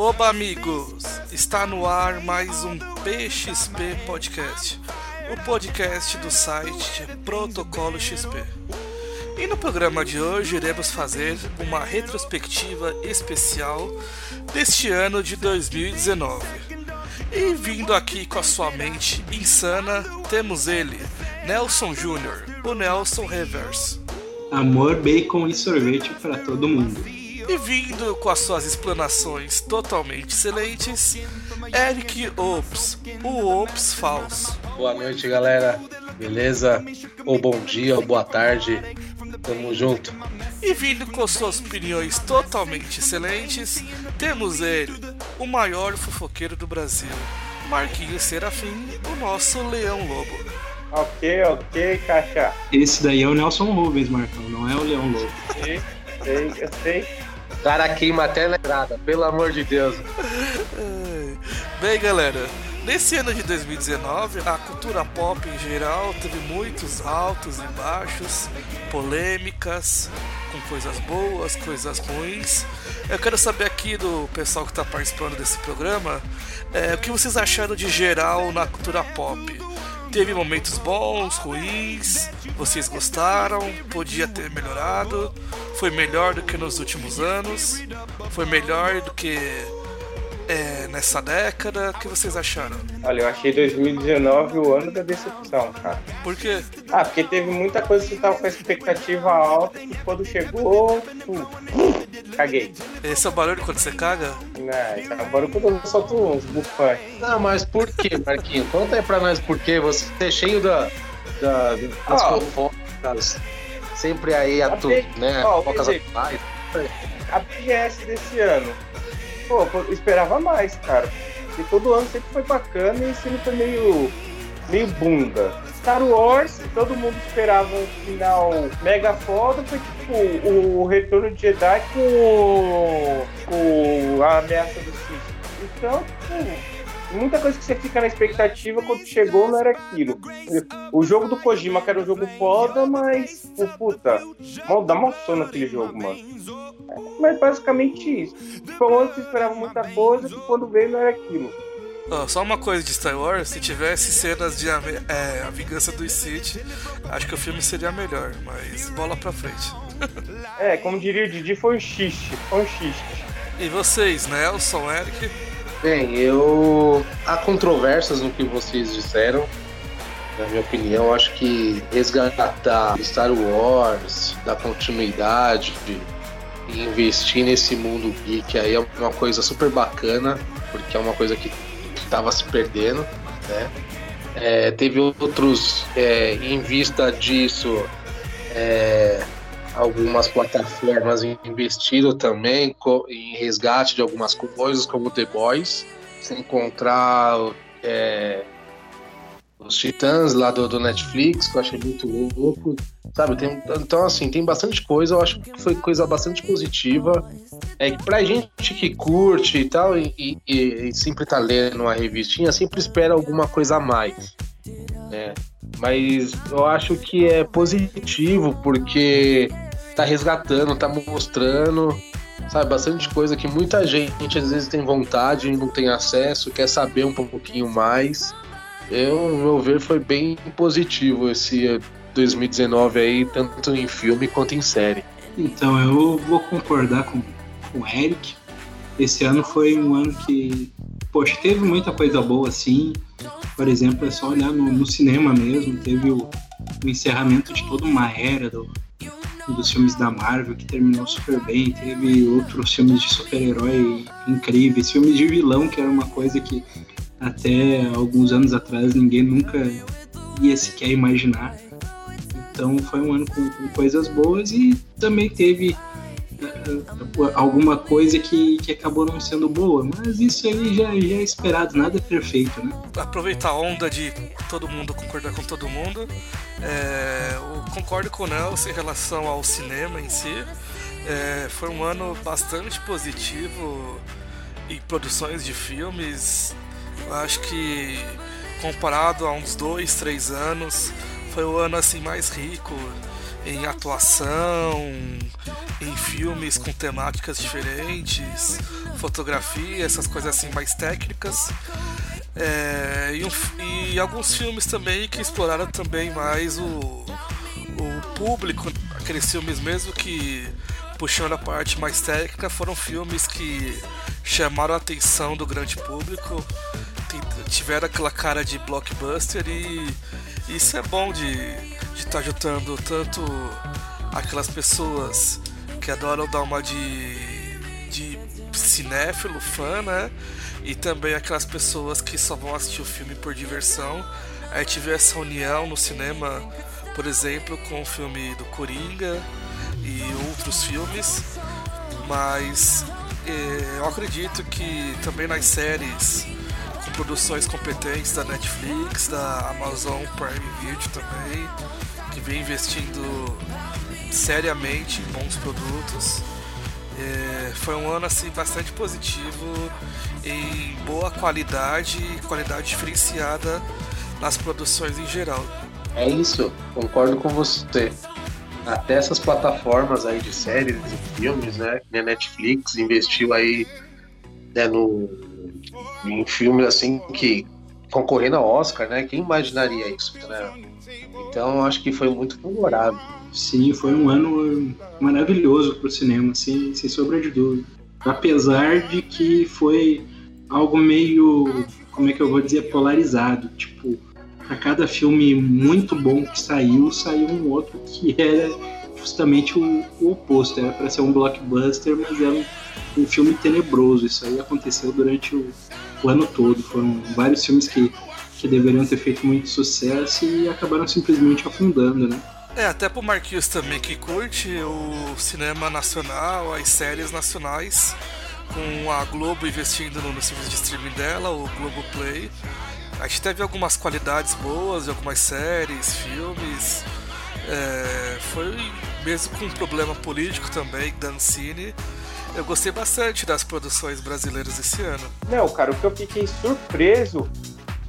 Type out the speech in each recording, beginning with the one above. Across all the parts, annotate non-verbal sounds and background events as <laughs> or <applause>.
Oba, amigos! Está no ar mais um PXP Podcast, o podcast do site Protocolo XP. E no programa de hoje iremos fazer uma retrospectiva especial deste ano de 2019. E vindo aqui com a sua mente insana, temos ele, Nelson Júnior, o Nelson Reverse. Amor, bacon e sorvete para todo mundo. E vindo com as suas explanações totalmente excelentes, Eric Ops, o Ops falso. Boa noite, galera. Beleza? Ou bom dia, ou boa tarde. Tamo junto. E vindo com suas opiniões totalmente excelentes, temos ele, o maior fofoqueiro do Brasil, Marquinhos Serafim, o nosso Leão Lobo. Ok, ok, caixa. Esse daí é o Nelson Rubens, Marcão, não é o Leão Lobo. Sei, sei, eu sei. Cara queima até na entrada, pelo amor de Deus. Bem, galera, nesse ano de 2019, a cultura pop em geral teve muitos altos e baixos, polêmicas, com coisas boas, coisas ruins. Eu quero saber aqui do pessoal que está participando desse programa é, o que vocês acharam de geral na cultura pop. Teve momentos bons, ruins, vocês gostaram, podia ter melhorado, foi melhor do que nos últimos anos, foi melhor do que é, nessa década. O que vocês acharam? Olha, eu achei 2019 o ano da decepção, cara. Por quê? Ah, porque teve muita coisa que tava com a expectativa alta e quando chegou, hum, caguei. Esse é o barulho quando você caga? Não, esse é o barulho quando eu solto uns bufões. Não, mas por quê, Marquinhos? Conta aí pra nós por quê. Você é cheio da, da, das Ó. fofocas, sempre aí a A tu, B- né? Fofocas dizer, atuais. A BGS desse ano, pô, esperava mais, cara. Porque todo ano sempre foi bacana e ano foi meio, meio bunda. Star Wars, todo mundo esperava um final mega foda, foi tipo o, o retorno de Jedi com, com a ameaça do Sith. Então, tipo, muita coisa que você fica na expectativa quando chegou não era aquilo. O jogo do Kojima, que era um jogo foda, mas, pô, puta, mal, dá mal sono aquele jogo, mano. Mas basicamente isso. Foi um ano que você esperava muita coisa, que quando veio não era aquilo. Ó, só uma coisa de Star Wars, se tivesse cenas de é, a vingança do Sith, acho que o filme seria melhor, mas bola pra frente. É, como diria o Didi, foi um xiste. Foi um xiste. E vocês, Nelson, Eric? Bem, eu. Há controvérsias no que vocês disseram. Na minha opinião, acho que resgatar Star Wars, dar continuidade e investir nesse mundo geek aí é uma coisa super bacana, porque é uma coisa que estava se perdendo, né? É, teve outros, é, em vista disso, é, algumas plataformas investiram também em resgate de algumas coisas, como The Boys, se encontrar é, os Titãs lá do, do Netflix, que eu achei muito louco, sabe? Tem- então, assim, tem bastante coisa, eu acho que foi coisa bastante positiva. É que pra gente que curte e tal, e- e- e sempre tá lendo uma revistinha, sempre espera alguma coisa a mais. né? Mas eu acho que é positivo, porque tá resgatando, tá mostrando, sabe, bastante coisa que muita gente às vezes tem vontade não tem acesso, quer saber um pouquinho mais. Eu, no meu ver, foi bem positivo esse 2019 aí, tanto em filme quanto em série. Então, eu vou concordar com, com o Eric. Esse ano foi um ano que, poxa, teve muita coisa boa assim. Por exemplo, é só olhar no, no cinema mesmo. Teve o, o encerramento de toda uma era do, dos filmes da Marvel, que terminou super bem. Teve outros filmes de super-herói incríveis, filmes de vilão, que era uma coisa que até alguns anos atrás ninguém nunca ia sequer imaginar. Então foi um ano com, com coisas boas e também teve alguma coisa que, que acabou não sendo boa, mas isso aí já, já é esperado, nada é perfeito, né? Aproveitar a onda de todo mundo concordar com todo mundo. É, eu concordo com o Nelson em relação ao cinema em si. É, foi um ano bastante positivo em produções de filmes. Eu acho que comparado a uns dois, três anos, foi o ano assim mais rico em atuação, em filmes com temáticas diferentes, fotografia, essas coisas assim mais técnicas. É, e, um, e, alguns filmes também que exploraram também mais o, o público, aqueles filmes mesmo que puxando a parte mais técnica foram filmes que chamaram a atenção do grande público, tiveram aquela cara de blockbuster e isso é bom de estar tá juntando tanto aquelas pessoas que adoram dar uma de, de cinéfilo, fã, né? E também aquelas pessoas que só vão assistir o filme por diversão. Aí tive essa união no cinema, por exemplo, com o filme do Coringa e outros filmes. Mas eh, eu acredito que também nas séries produções competentes da Netflix, da Amazon Prime Video também, que vem investindo seriamente em bons produtos. É, foi um ano assim bastante positivo em boa qualidade qualidade diferenciada nas produções em geral. É isso, concordo com você. Até essas plataformas aí de séries e filmes, né? A Netflix investiu aí né, no, em filmes assim que concorrendo ao Oscar, né? Quem imaginaria isso, né? Então acho que foi muito favorável. Sim, foi um ano maravilhoso para o cinema, sem, sem sombra de dúvida. Apesar de que foi algo meio, como é que eu vou dizer, polarizado. Tipo, a cada filme muito bom que saiu, saiu um outro que era justamente o, o oposto. Era para ser um blockbuster, mas era um, um, filme tenebroso. Isso aí aconteceu durante o, o ano todo. Foram vários filmes que, que deveriam ter feito muito sucesso e acabaram simplesmente afundando, né? É, até pro Marquinhos também que curte o cinema nacional, as séries nacionais, com a Globo investindo no, serviço de streaming dela, o Globo Play. A gente teve algumas qualidades boas de algumas séries, filmes. É, foi mesmo com um problema político também da Ancine. Eu gostei bastante das produções brasileiras esse ano. Não, cara, o que eu fiquei surpreso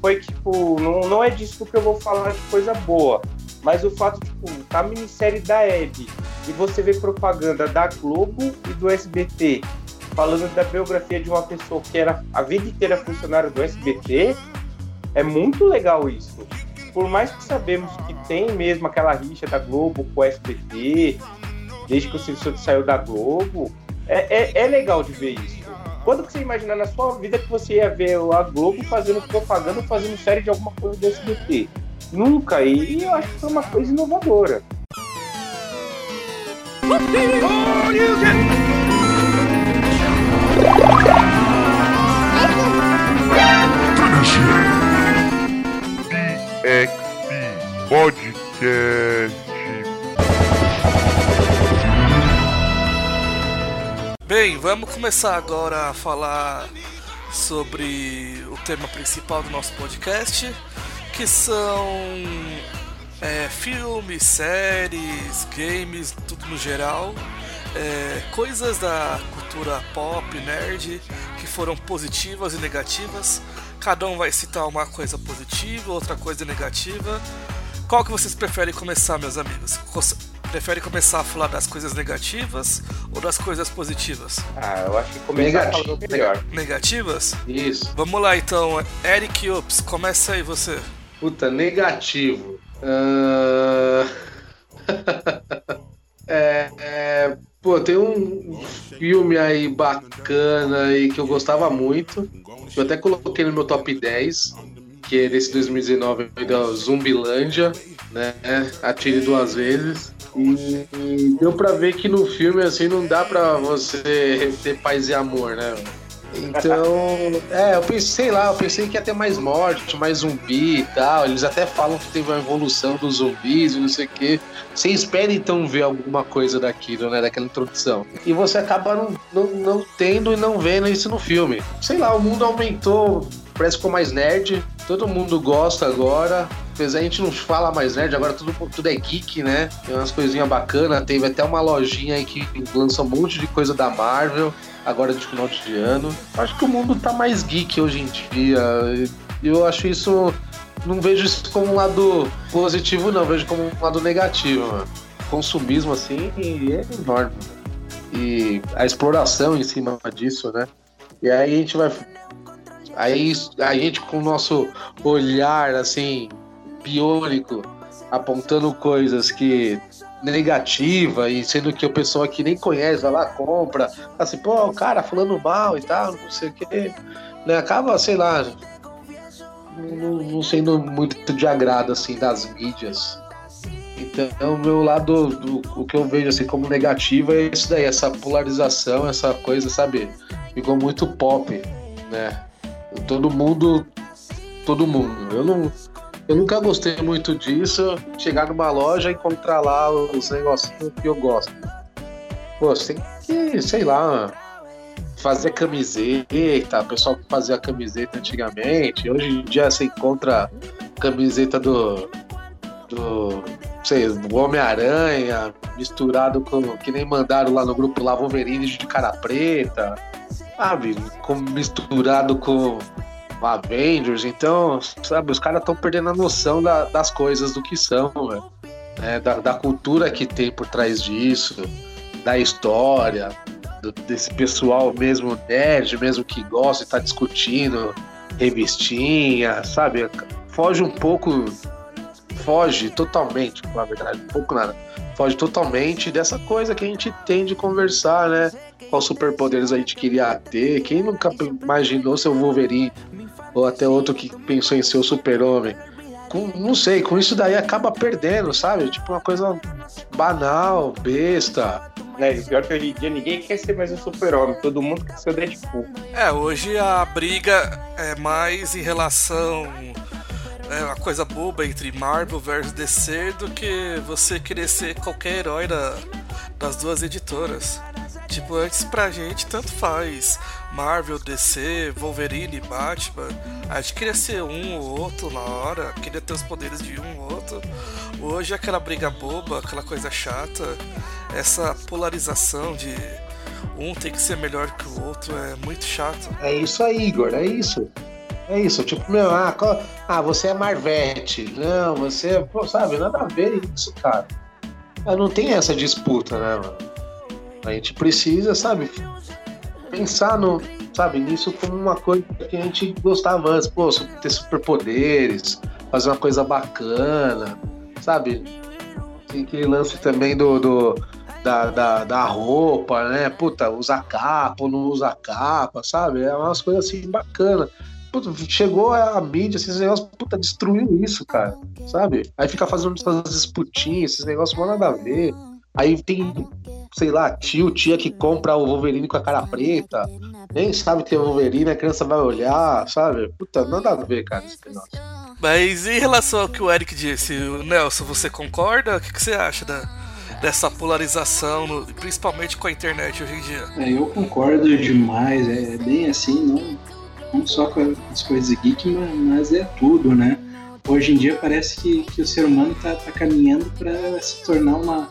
foi que, tipo, não, não é disso que eu vou falar de coisa boa. Mas o fato, tipo, a minissérie da Hebe e você vê propaganda da Globo e do SBT falando da biografia de uma pessoa que era a vida inteira funcionária do SBT, é muito legal isso. Por mais que sabemos que tem mesmo aquela rixa da Globo com o SBT, desde que o Silvio saiu da Globo, é, é, é legal de ver isso. Quando você imagina na sua vida que você ia ver a Globo fazendo propaganda, fazendo série de alguma coisa do SBT? Nunca, e eu acho que foi uma coisa inovadora. Podcast. Bem, vamos começar agora a falar sobre o tema principal do nosso podcast, que são é, filmes, séries, games, tudo no geral. É, coisas da cultura pop, nerd, que foram positivas e negativas. Cada um vai citar uma coisa positiva, outra coisa negativa. Qual que vocês preferem começar, meus amigos? Prefere começar a falar das coisas negativas ou das coisas positivas? Ah, eu acho que começar Negativo. falando melhor. Negativas? Isso. Vamos lá então, Eric Ups, começa aí você. Puta, negativo. Uh... <laughs> é, é, pô, tem um filme aí bacana aí que eu gostava muito. Eu até coloquei no meu top 10. Que é desse 2019 da Zumbilândia, né? Atire duas vezes. E, e deu pra ver que no filme assim não dá pra você ter paz e amor, né? Então, é, eu pensei, sei lá, eu pensei que ia ter mais morte, mais zumbi e tal. Eles até falam que teve uma evolução dos zumbis e não sei o quê. Você espera então ver alguma coisa daquilo, né? Daquela introdução. E você acaba não, não, não tendo e não vendo isso no filme. Sei lá, o mundo aumentou, parece que ficou mais nerd. Todo mundo gosta agora. Apesar a gente não fala mais nerd, agora tudo, tudo é geek, né? Tem umas coisinhas bacanas. Teve até uma lojinha aí que lança um monte de coisa da Marvel agora de final de ano. Acho que o mundo tá mais geek hoje em dia. Eu acho isso não vejo isso como um lado positivo, não. Vejo como um lado negativo. Consumismo, assim, é enorme. E a exploração em cima disso, né? E aí a gente vai. Aí a gente, com o nosso olhar, assim, biônico, apontando coisas que negativa e sendo que o pessoal que nem conhece vai lá compra assim pô o cara falando mal e tal não sei o que né? Acaba sei lá não, não sendo muito de agrado assim das mídias. Então meu lado do, o que eu vejo assim como negativo é isso daí essa polarização essa coisa sabe? Ficou muito pop né? Todo mundo todo mundo. Eu não eu nunca gostei muito disso, chegar numa loja e encontrar lá os negocinhos que eu gosto. Pô, você tem que, sei lá, fazer camiseta, o pessoal que fazia camiseta antigamente. Hoje em dia você encontra camiseta do. do. sei, do Homem-Aranha, misturado com. que nem mandaram lá no grupo lá Wolverine de cara preta. Sabe? Com, misturado com Avengers, então, sabe, os caras estão perdendo a noção da, das coisas, do que são, né? da, da, cultura que tem por trás disso, da história, do, desse pessoal mesmo nerd, mesmo que gosta estar tá discutindo revistinha, sabe? Foge um pouco, foge totalmente, na verdade, um pouco nada, foge totalmente dessa coisa que a gente tem de conversar, né? Qual superpoderes a gente queria ter, quem nunca imaginou ser o Wolverine ou até outro que pensou em ser o super-homem. não sei, com isso daí acaba perdendo, sabe? Tipo uma coisa banal, besta. É, pior que hoje em dia ninguém quer ser mais um super-homem, todo mundo quer ser o Deadpool. É, hoje a briga é mais em relação é uma coisa boba entre Marvel versus DC do que você querer ser qualquer herói da, das duas editoras. Tipo, antes pra gente tanto faz. Marvel, DC, Wolverine, Batman. A gente queria ser um ou outro na hora, queria ter os poderes de um ou outro. Hoje aquela briga boba, aquela coisa chata, essa polarização de um tem que ser melhor que o outro é muito chato. É isso aí, Igor, é isso. É isso, tipo, meu, ah, qual, ah você é Marvete. Não, você, pô, sabe, nada a ver isso, cara. Não tem essa disputa, né, mano? A gente precisa, sabe, pensar no, sabe, nisso como uma coisa que a gente gostava antes, pô, ter superpoderes, fazer uma coisa bacana, sabe? Tem aquele lance também do, do da, da, da, roupa, né? Puta, usar capa ou não usar capa, sabe? É umas coisas assim bacanas. Puta, chegou a mídia, esses negócios, puta, destruiu isso, cara, sabe? Aí fica fazendo essas disputinhas, esses negócios não nada a ver. Aí tem sei lá, tio, tia que compra o Wolverine com a cara preta, nem sabe que é Wolverine, a criança vai olhar, sabe? Puta, nada a ver, cara, esse negócio. Mas em relação ao que o Eric disse, Nelson, você concorda? O que, que você acha da, dessa polarização, no, principalmente com a internet hoje em dia? É, eu concordo demais, é bem assim, não, não só com as coisas geek, mas, mas é tudo, né? Hoje em dia parece que, que o ser humano está tá caminhando para se tornar uma,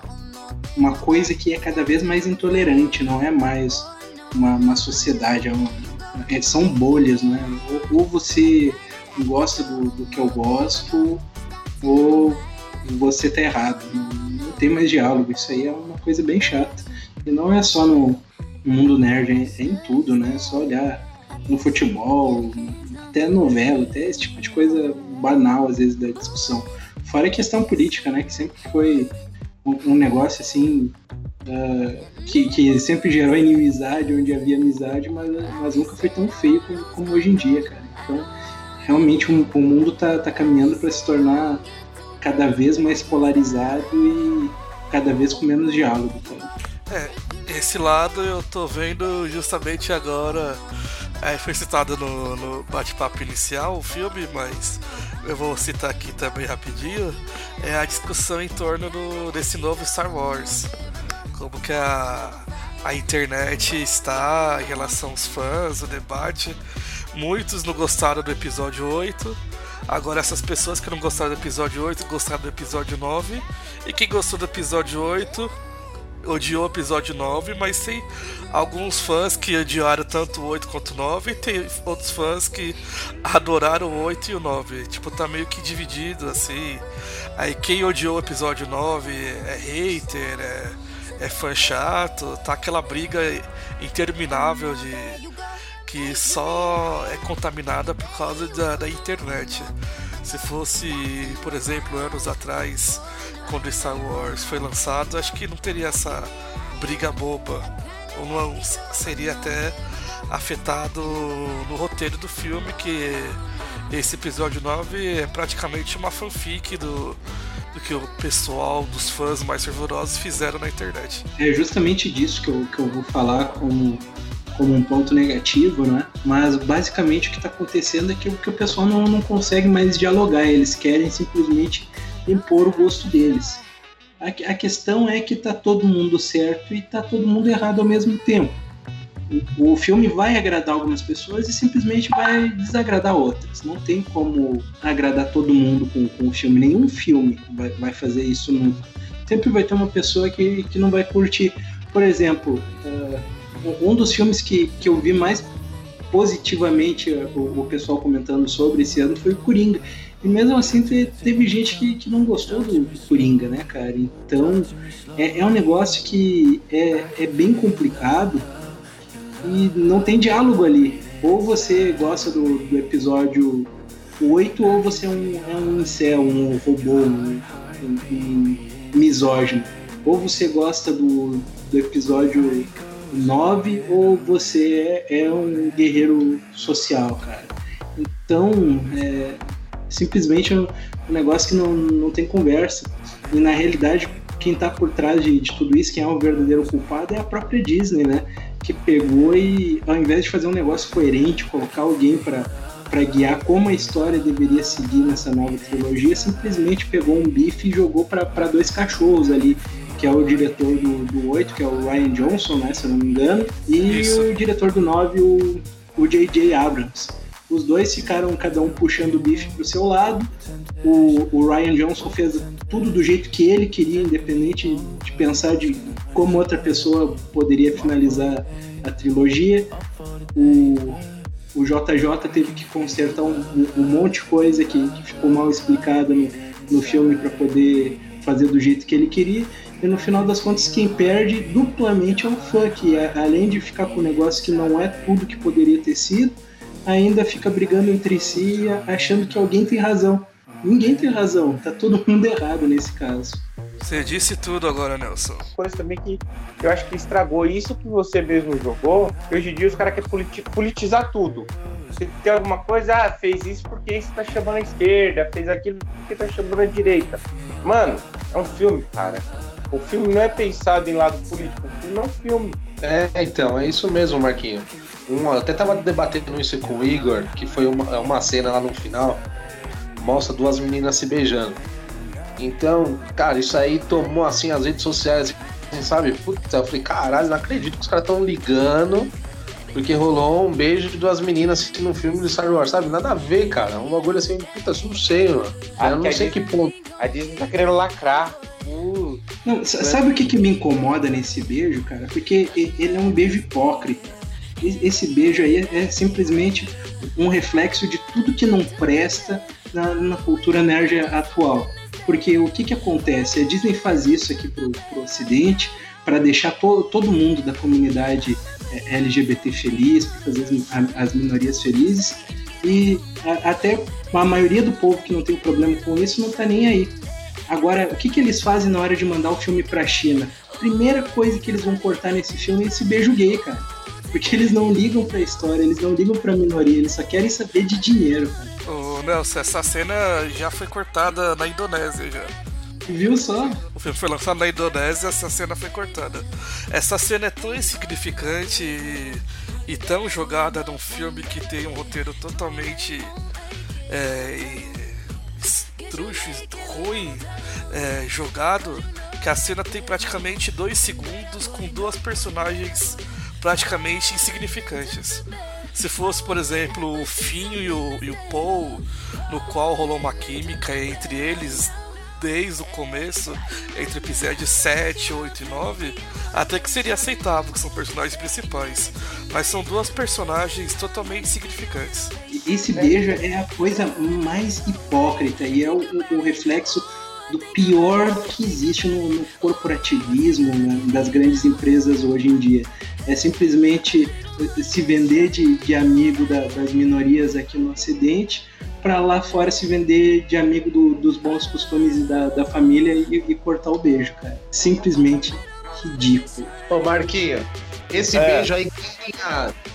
uma coisa que é cada vez mais intolerante, não é mais uma, uma sociedade, é uma, é, são bolhas, né? Ou, ou você gosta do, do, que eu gosto, ou você tá errado. Não, não, tem mais diálogo, isso aí é uma coisa bem chata. E não é só no, mundo nerd, é, em tudo, né? É só olhar no futebol, até novela, até esse tipo de coisa banal às vezes da discussão. Fora a questão política, né? Que sempre foi um, negócio assim uh, que, que sempre gerou inimizade onde havia amizade, mas, mas nunca foi tão feio como, como hoje em dia, cara. Então, realmente o, o mundo tá, tá caminhando para se tornar cada vez mais polarizado e cada vez com menos diálogo, cara. É, esse lado eu tô vendo justamente agora. É, foi citado no, no bate-papo inicial o filme, mas eu vou citar aqui também rapidinho, é a discussão em torno do, desse novo Star Wars. Como que a, a internet está em relação aos fãs, o debate. Muitos não gostaram do episódio 8. Agora essas pessoas que não gostaram do episódio 8 gostaram do episódio 9. E quem gostou do episódio 8 odiou o episódio 9, mas tem alguns fãs que odiaram tanto o 8 quanto o 9 e tem outros fãs que adoraram o 8 e o 9. Tipo, tá meio que dividido assim. Aí quem odiou o episódio 9 é hater, é, é fã chato, tá aquela briga interminável de que só é contaminada por causa da, da internet. Se fosse, por exemplo, anos atrás, quando Star Wars foi lançado, acho que não teria essa briga boba. Ou não seria até afetado no roteiro do filme, que esse episódio 9 é praticamente uma fanfic do, do que o pessoal dos fãs mais fervorosos fizeram na internet. É justamente disso que eu, que eu vou falar como como um ponto negativo, né? Mas basicamente o que está acontecendo é que, que o pessoal não, não consegue mais dialogar, eles querem simplesmente impor o gosto deles. A, a questão é que tá todo mundo certo e tá todo mundo errado ao mesmo tempo. O, o filme vai agradar algumas pessoas e simplesmente vai desagradar outras. Não tem como agradar todo mundo com, com o filme. Nenhum filme vai, vai fazer isso nunca. Sempre vai ter uma pessoa que, que não vai curtir. Por exemplo, uh, um dos filmes que, que eu vi mais positivamente o, o, pessoal comentando sobre esse ano foi o Coringa. E mesmo assim teve gente que, que não gostou do, do Coringa, né, cara? Então é, é um negócio que é, é bem complicado e não tem diálogo ali. Ou você gosta do, do episódio 8 ou você é um, é um incel, um robô, um, um, um misógino. Ou você gosta do, do episódio 9 ou você é, é um guerreiro social, cara. Então, é simplesmente um, um, negócio que não, não tem conversa. E na realidade, quem está por trás de, de, tudo isso, quem é o verdadeiro culpado, é a própria Disney, né? Que pegou e, ao invés de fazer um negócio coerente, colocar alguém para para guiar como a história deveria seguir nessa nova trilogia, simplesmente pegou um bife e jogou para dois cachorros ali que é o diretor do, do 8, que é o Ryan Johnson, né, se eu não me engano, e Isso. o diretor do 9, o, o J.J. Abrams. Os dois ficaram cada um puxando o bife pro seu lado. O, o, Ryan Johnson fez tudo do jeito que ele queria, independente de pensar de como outra pessoa poderia finalizar a trilogia. O, o JJ teve que consertar um, um monte de coisa que, que ficou mal explicada no, no filme para poder fazer do jeito que ele queria. E no final das contas, quem perde duplamente é o fã, que é, além de ficar com um negócio que não é tudo que poderia ter sido, ainda fica brigando entre si, achando que alguém tem razão. Ninguém tem razão, tá todo mundo errado nesse caso. Você disse tudo agora, Nelson. Coisa também que eu acho que estragou isso que você mesmo jogou. Hoje em dia os caras querem politi politizar tudo. Se tem alguma coisa, ah, fez isso porque você tá chamando a esquerda, fez aquilo porque tá chamando a direita. Mano, é um filme, cara. O filme não é pensado em lado político, o filme é um filme. É, então, é isso mesmo, Marquinho. Um, até tava debatendo isso com o Igor, que foi uma, uma cena lá no final, mostra duas meninas se beijando. Então, cara, isso aí tomou assim as redes sociais, assim, sabe? Putz, eu falei, caralho, não acredito que os caras estão ligando porque rolou um beijo de duas meninas assistindo um filme de Star Wars, sabe? Nada a ver, cara. Um bagulho assim, puta, não sei, mano. Ah, eu não sei que ponto. A Disney tá querendo lacrar. Não, sabe o que, que me incomoda nesse beijo, cara? Porque ele é um beijo hipócrita. Esse beijo aí é simplesmente um reflexo de tudo que não presta na, na cultura nerd atual. Porque o que, que acontece? A Disney faz isso aqui pro, pro Ocidente para deixar to, todo mundo da comunidade é, LGBT feliz, para fazer as, as, minorias felizes. E a, até a maioria do povo que não tem problema com isso não tá nem aí. Agora, o que, que eles fazem na hora de mandar o filme pra China? Primeira coisa que eles vão cortar nesse filme é esse beijo gay, cara. Porque eles não ligam pra história, eles não ligam pra minoria, eles só querem saber de dinheiro, cara. Ô, Nelson, essa cena já foi cortada na Indonésia já. Viu só? O filme foi lançado na Indonésia, essa cena foi cortada. Essa cena é tão insignificante e, e tão jogada num filme que tem um roteiro totalmente é, estruxo, ruim, é, jogado, que a cena tem praticamente dois segundos com duas personagens praticamente insignificantes. Se fosse, por exemplo, o Finho e o, e o Paul, no qual rolou uma química entre eles desde o começo, entre episódios 7, 8 e 9, até que seria aceitável, que são personagens principais. Mas são duas personagens totalmente insignificantes. Esse beijo é a coisa mais hipócrita e é o, o reflexo do pior que existe no, no corporativismo né, das grandes empresas hoje em dia. É simplesmente se vender de, de amigo da, das minorias aqui no Ocidente para lá fora se vender de amigo do, dos bons costumes da, da família e, e, cortar o beijo, cara. Simplesmente ridículo. Ô Marquinho, esse é. beijo aí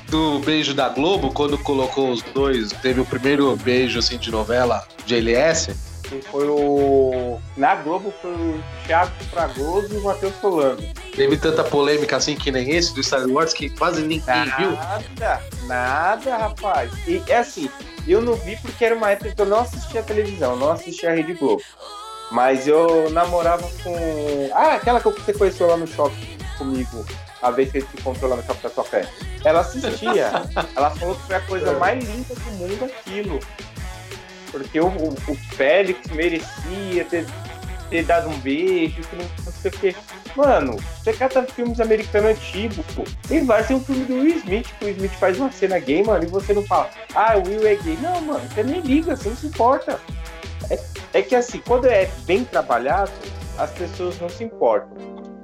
do beijo da Globo, quando colocou os dois, teve o primeiro beijo assim de novela de LS foi o. Na Globo foi o Thiago Fragoso e o Matheus Solano. Teve tanta polêmica assim que nem esse do Star Wars que quase ninguém nada, viu. Nada, nada, rapaz. E é assim, eu não vi porque era uma época que eu não assistia a televisão, não assistia a Rede Globo. Mas eu namorava com. Ah, aquela que você conheceu lá no shopping comigo, a vez que ele se encontrou lá no shopping da sua fé. Ela assistia. <laughs> ela falou que foi a coisa mais linda do mundo aquilo. Porque o, o, o Félix merecia ter, ter dado um beijo, que não, não sei o quê. Mano, você cata filmes americanos antigos, pô. Tem vários, um filme do Will Smith, que o Will Smith faz uma cena gay, mano, e você não fala, ah, o Will é gay. Não, mano, você nem liga, você não se importa. É, é que assim, quando é bem trabalhado, as pessoas não se importam.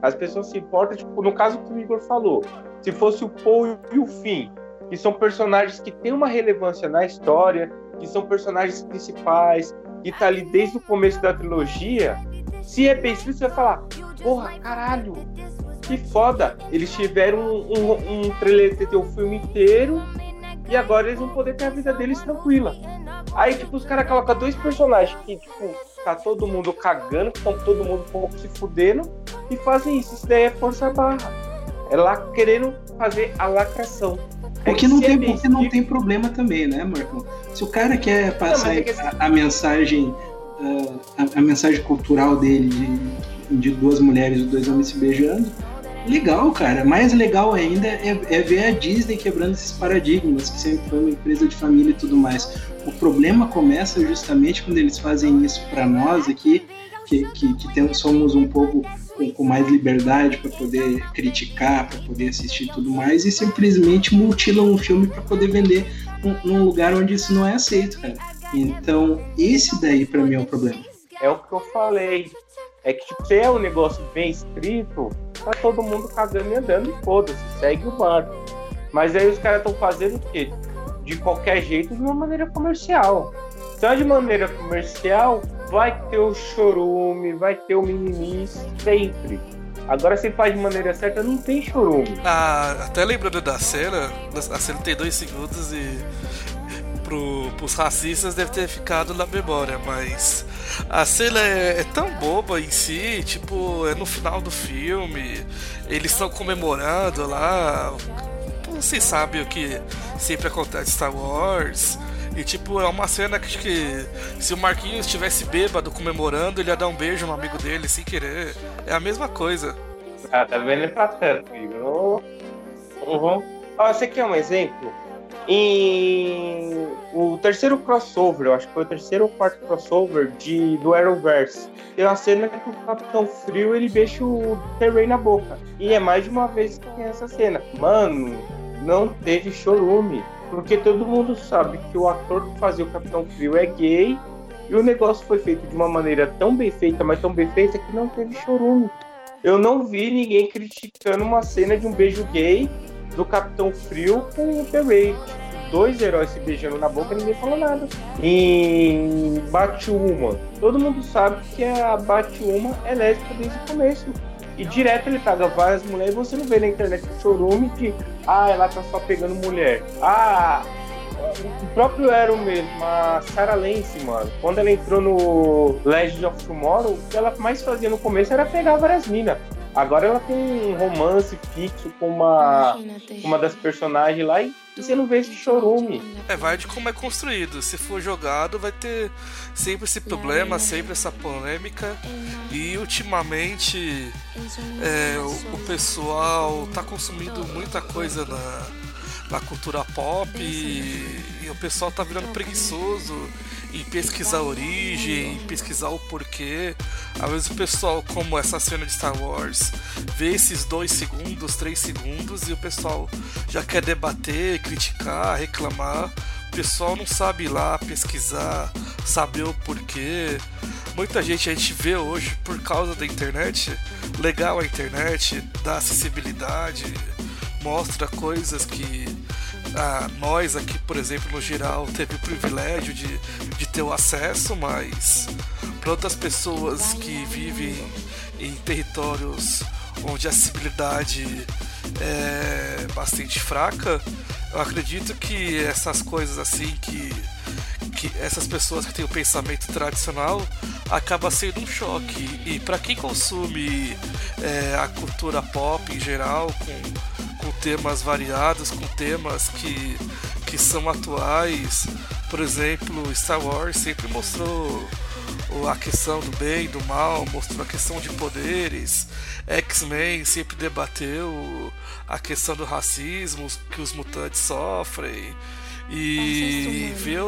As pessoas se importam, tipo, no caso que o Igor falou, se fosse o Paul e o Finn, que são personagens que têm uma relevância na história, que são personagens principais, que tá ali desde o começo da trilogia, se é bem escrito, você vai falar, porra, caralho, que foda. Eles tiveram um, um, um trailer o filme inteiro e agora eles vão poder ter a vida deles tranquila. Aí, tipo, os caras colocam dois personagens que, tipo, tá todo mundo cagando, que estão todo mundo um pouco se fudendo e fazem isso. Isso daí é força barra. É lá querendo fazer a lacração. É que não, tem, porque não tem problema também, né, Marcão? Se o cara quer passar não, é que... a, a, mensagem, uh, a, a, mensagem cultural dele de, de duas mulheres e dois homens se beijando, legal, cara. Mais legal ainda é, é, ver a Disney quebrando esses paradigmas, que sempre foi uma empresa de família e tudo mais. O problema começa justamente quando eles fazem isso para nós aqui, que, que, que temos, somos um povo com, com mais liberdade para poder criticar, para poder assistir tudo mais, e simplesmente mutilam um filme para poder vender num, lugar onde isso não é aceito, cara. Então, esse daí para mim é o problema. É o que eu falei. É que tipo, se é um negócio bem escrito, tá todo mundo cagando e andando e foda-se, segue o barco. Mas aí os caras estão fazendo o quê? De qualquer jeito, de uma maneira comercial. Então, de maneira comercial, vai ter o chorume, vai ter o mimimi sempre. Agora, se faz de maneira certa, não tem chorume. Ah, até lembrando da cena, a cena tem dois segundos e pro, pros racistas deve ter ficado na memória, mas a cena é, é, tão boba em si, tipo, é no final do filme, eles estão comemorando lá. Vocês sabem o que sempre acontece em Star Wars. E tipo, é uma cena que, que se o Marquinhos estivesse bêbado comemorando, ele ia dar um beijo no amigo dele sem querer. É a mesma coisa. Ah, tá vendo pra tanto, Igor. Uhum. Ó, você quer um exemplo? Em o terceiro crossover, eu acho que foi o terceiro ou quarto crossover de, do Arrowverse, tem uma cena que o Capitão Frio ele beija o Terray na boca. E é mais de uma vez que tem essa cena. Mano, não teve chorume. Porque todo mundo sabe que o ator que fazia o Capitão Frio é gay e o negócio foi feito de uma maneira tão bem feita, mas tão bem feita que não teve chorume. Eu não vi ninguém criticando uma cena de um beijo gay do Capitão Frio com o Perry. Dois heróis se beijando na boca, ninguém falou nada. Em Batwoman, todo mundo sabe que a Batwoman é lésbica desde o começo. E direto ele paga várias mulheres e você não vê na internet o chorume que, ah, ela tá só pegando mulher. Ah, o próprio Arrow mesmo, a Sarah Lance, mano, quando ela entrou no Legend of Tomorrow, o que ela mais fazia no começo era pegar várias minas. Agora ela tem um romance fixo com uma, uma das personagens lá e você não vê esse chorume. É, vai de como é construído. Se for jogado, vai ter sempre esse problema, sempre essa polêmica. E ultimamente é, o, o, pessoal tá consumindo muita coisa na, na cultura pop e, e o pessoal tá virando preguiçoso em pesquisar a origem, em pesquisar o porquê. Às vezes o pessoal, como essa cena de Star Wars, vê esses dois segundos, três segundos e o pessoal já quer debater, criticar, reclamar. O pessoal não sabe ir lá pesquisar, saber o porquê. Muita gente a gente vê hoje por causa da internet. Legal a internet, dá acessibilidade, mostra coisas que ah, nós aqui, por exemplo, no geral, teve o privilégio de, de ter o acesso, mas para outras pessoas que vivem em territórios onde a acessibilidade é bastante fraca, eu acredito que essas coisas assim que que essas pessoas que têm o pensamento tradicional acaba sendo um choque. E para quem consome é, a cultura pop em geral com com temas variados, com temas que, que são atuais. Por exemplo, Star Wars sempre mostrou a questão do bem, do mal, mostrou a questão de poderes. X-Men sempre debateu a questão do racismo que os mutantes sofrem. E ver,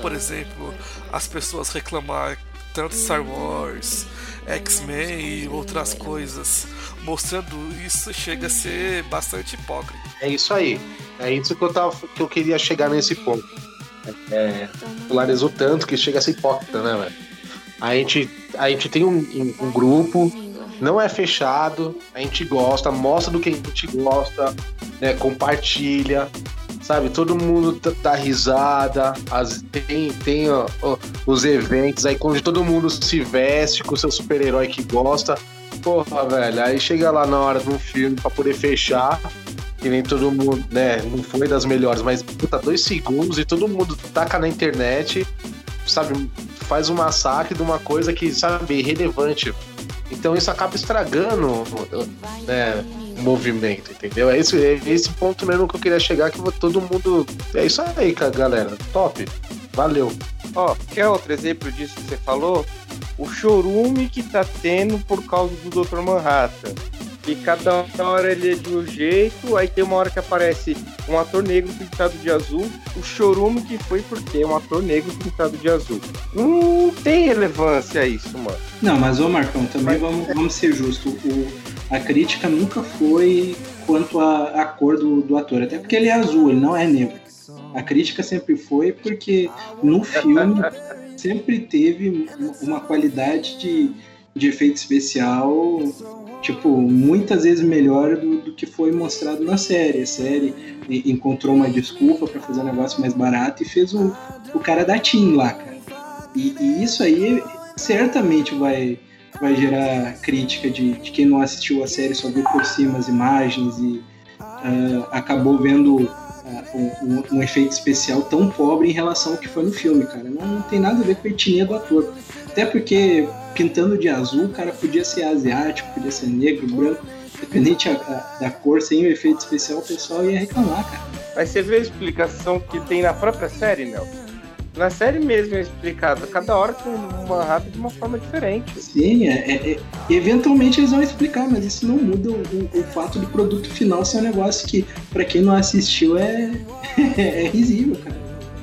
por exemplo, as pessoas reclamar tanto Star Wars, X-Men e outras coisas mostrando isso chega a ser bastante hipócrita. É isso aí. É isso que eu, tava, que eu queria chegar nesse ponto. É, polarizou tanto que chega a ser hipócrita, né, velho? A gente, a gente tem um, um, grupo, não é fechado, a gente gosta, mostra do que a gente gosta, né, compartilha, sabe? Todo mundo dá risada, as, tem, tem ó, os eventos aí quando todo mundo se veste com o seu super-herói que gosta. Porra, velho, aí chega lá na hora do filme pra poder fechar, que nem todo mundo, né, não foi das melhores, mas puta, dois segundos e todo mundo taca na internet, sabe, faz um massacre de uma coisa que, sabe, irrelevante. Então isso acaba estragando né, movimento, entendeu? É esse, é esse ponto mesmo que eu queria chegar, que todo mundo. É isso aí, galera. Top. Valeu. Ó, quer outro exemplo disso que você falou? O chorume que tá tendo por causa do Dr. Manhattan. E cada hora ele é de um jeito, aí tem uma hora que aparece um ator negro pintado de azul. O chorume que foi porque é um ator negro pintado de azul. Não tem relevância isso, mano. Não, mas ô Marcão, também mas... vamos, vamos ser justos. A crítica nunca foi quanto à cor do, do ator, até porque ele é azul, ele não é negro. A crítica sempre foi porque no filme sempre teve uma qualidade de, de efeito especial, tipo, muitas vezes melhor do, do que foi mostrado na série. A série encontrou uma desculpa para fazer um negócio mais barato e fez o, o cara da Team lá, cara. E, e, isso aí certamente vai, vai gerar crítica de, de quem não assistiu a série, só viu por cima as imagens e uh, acabou vendo um, um, efeito especial tão pobre em relação ao que foi no filme, cara. Não, não tem nada a ver com a etnia do ator. Até porque pintando de azul, o cara podia ser asiático, podia ser negro, branco, independente a, a, da cor, sem o efeito especial, o pessoal ia reclamar, cara. Mas você vê a explicação que tem na própria série, Nelson? Na série mesmo é explicado, cada hora com uma rata de uma forma diferente. Sim, é, é, é, eventualmente eles vão explicar, mas isso não muda o, o, fato do produto final ser um negócio que, para quem não assistiu, é, <laughs> é risível, cara.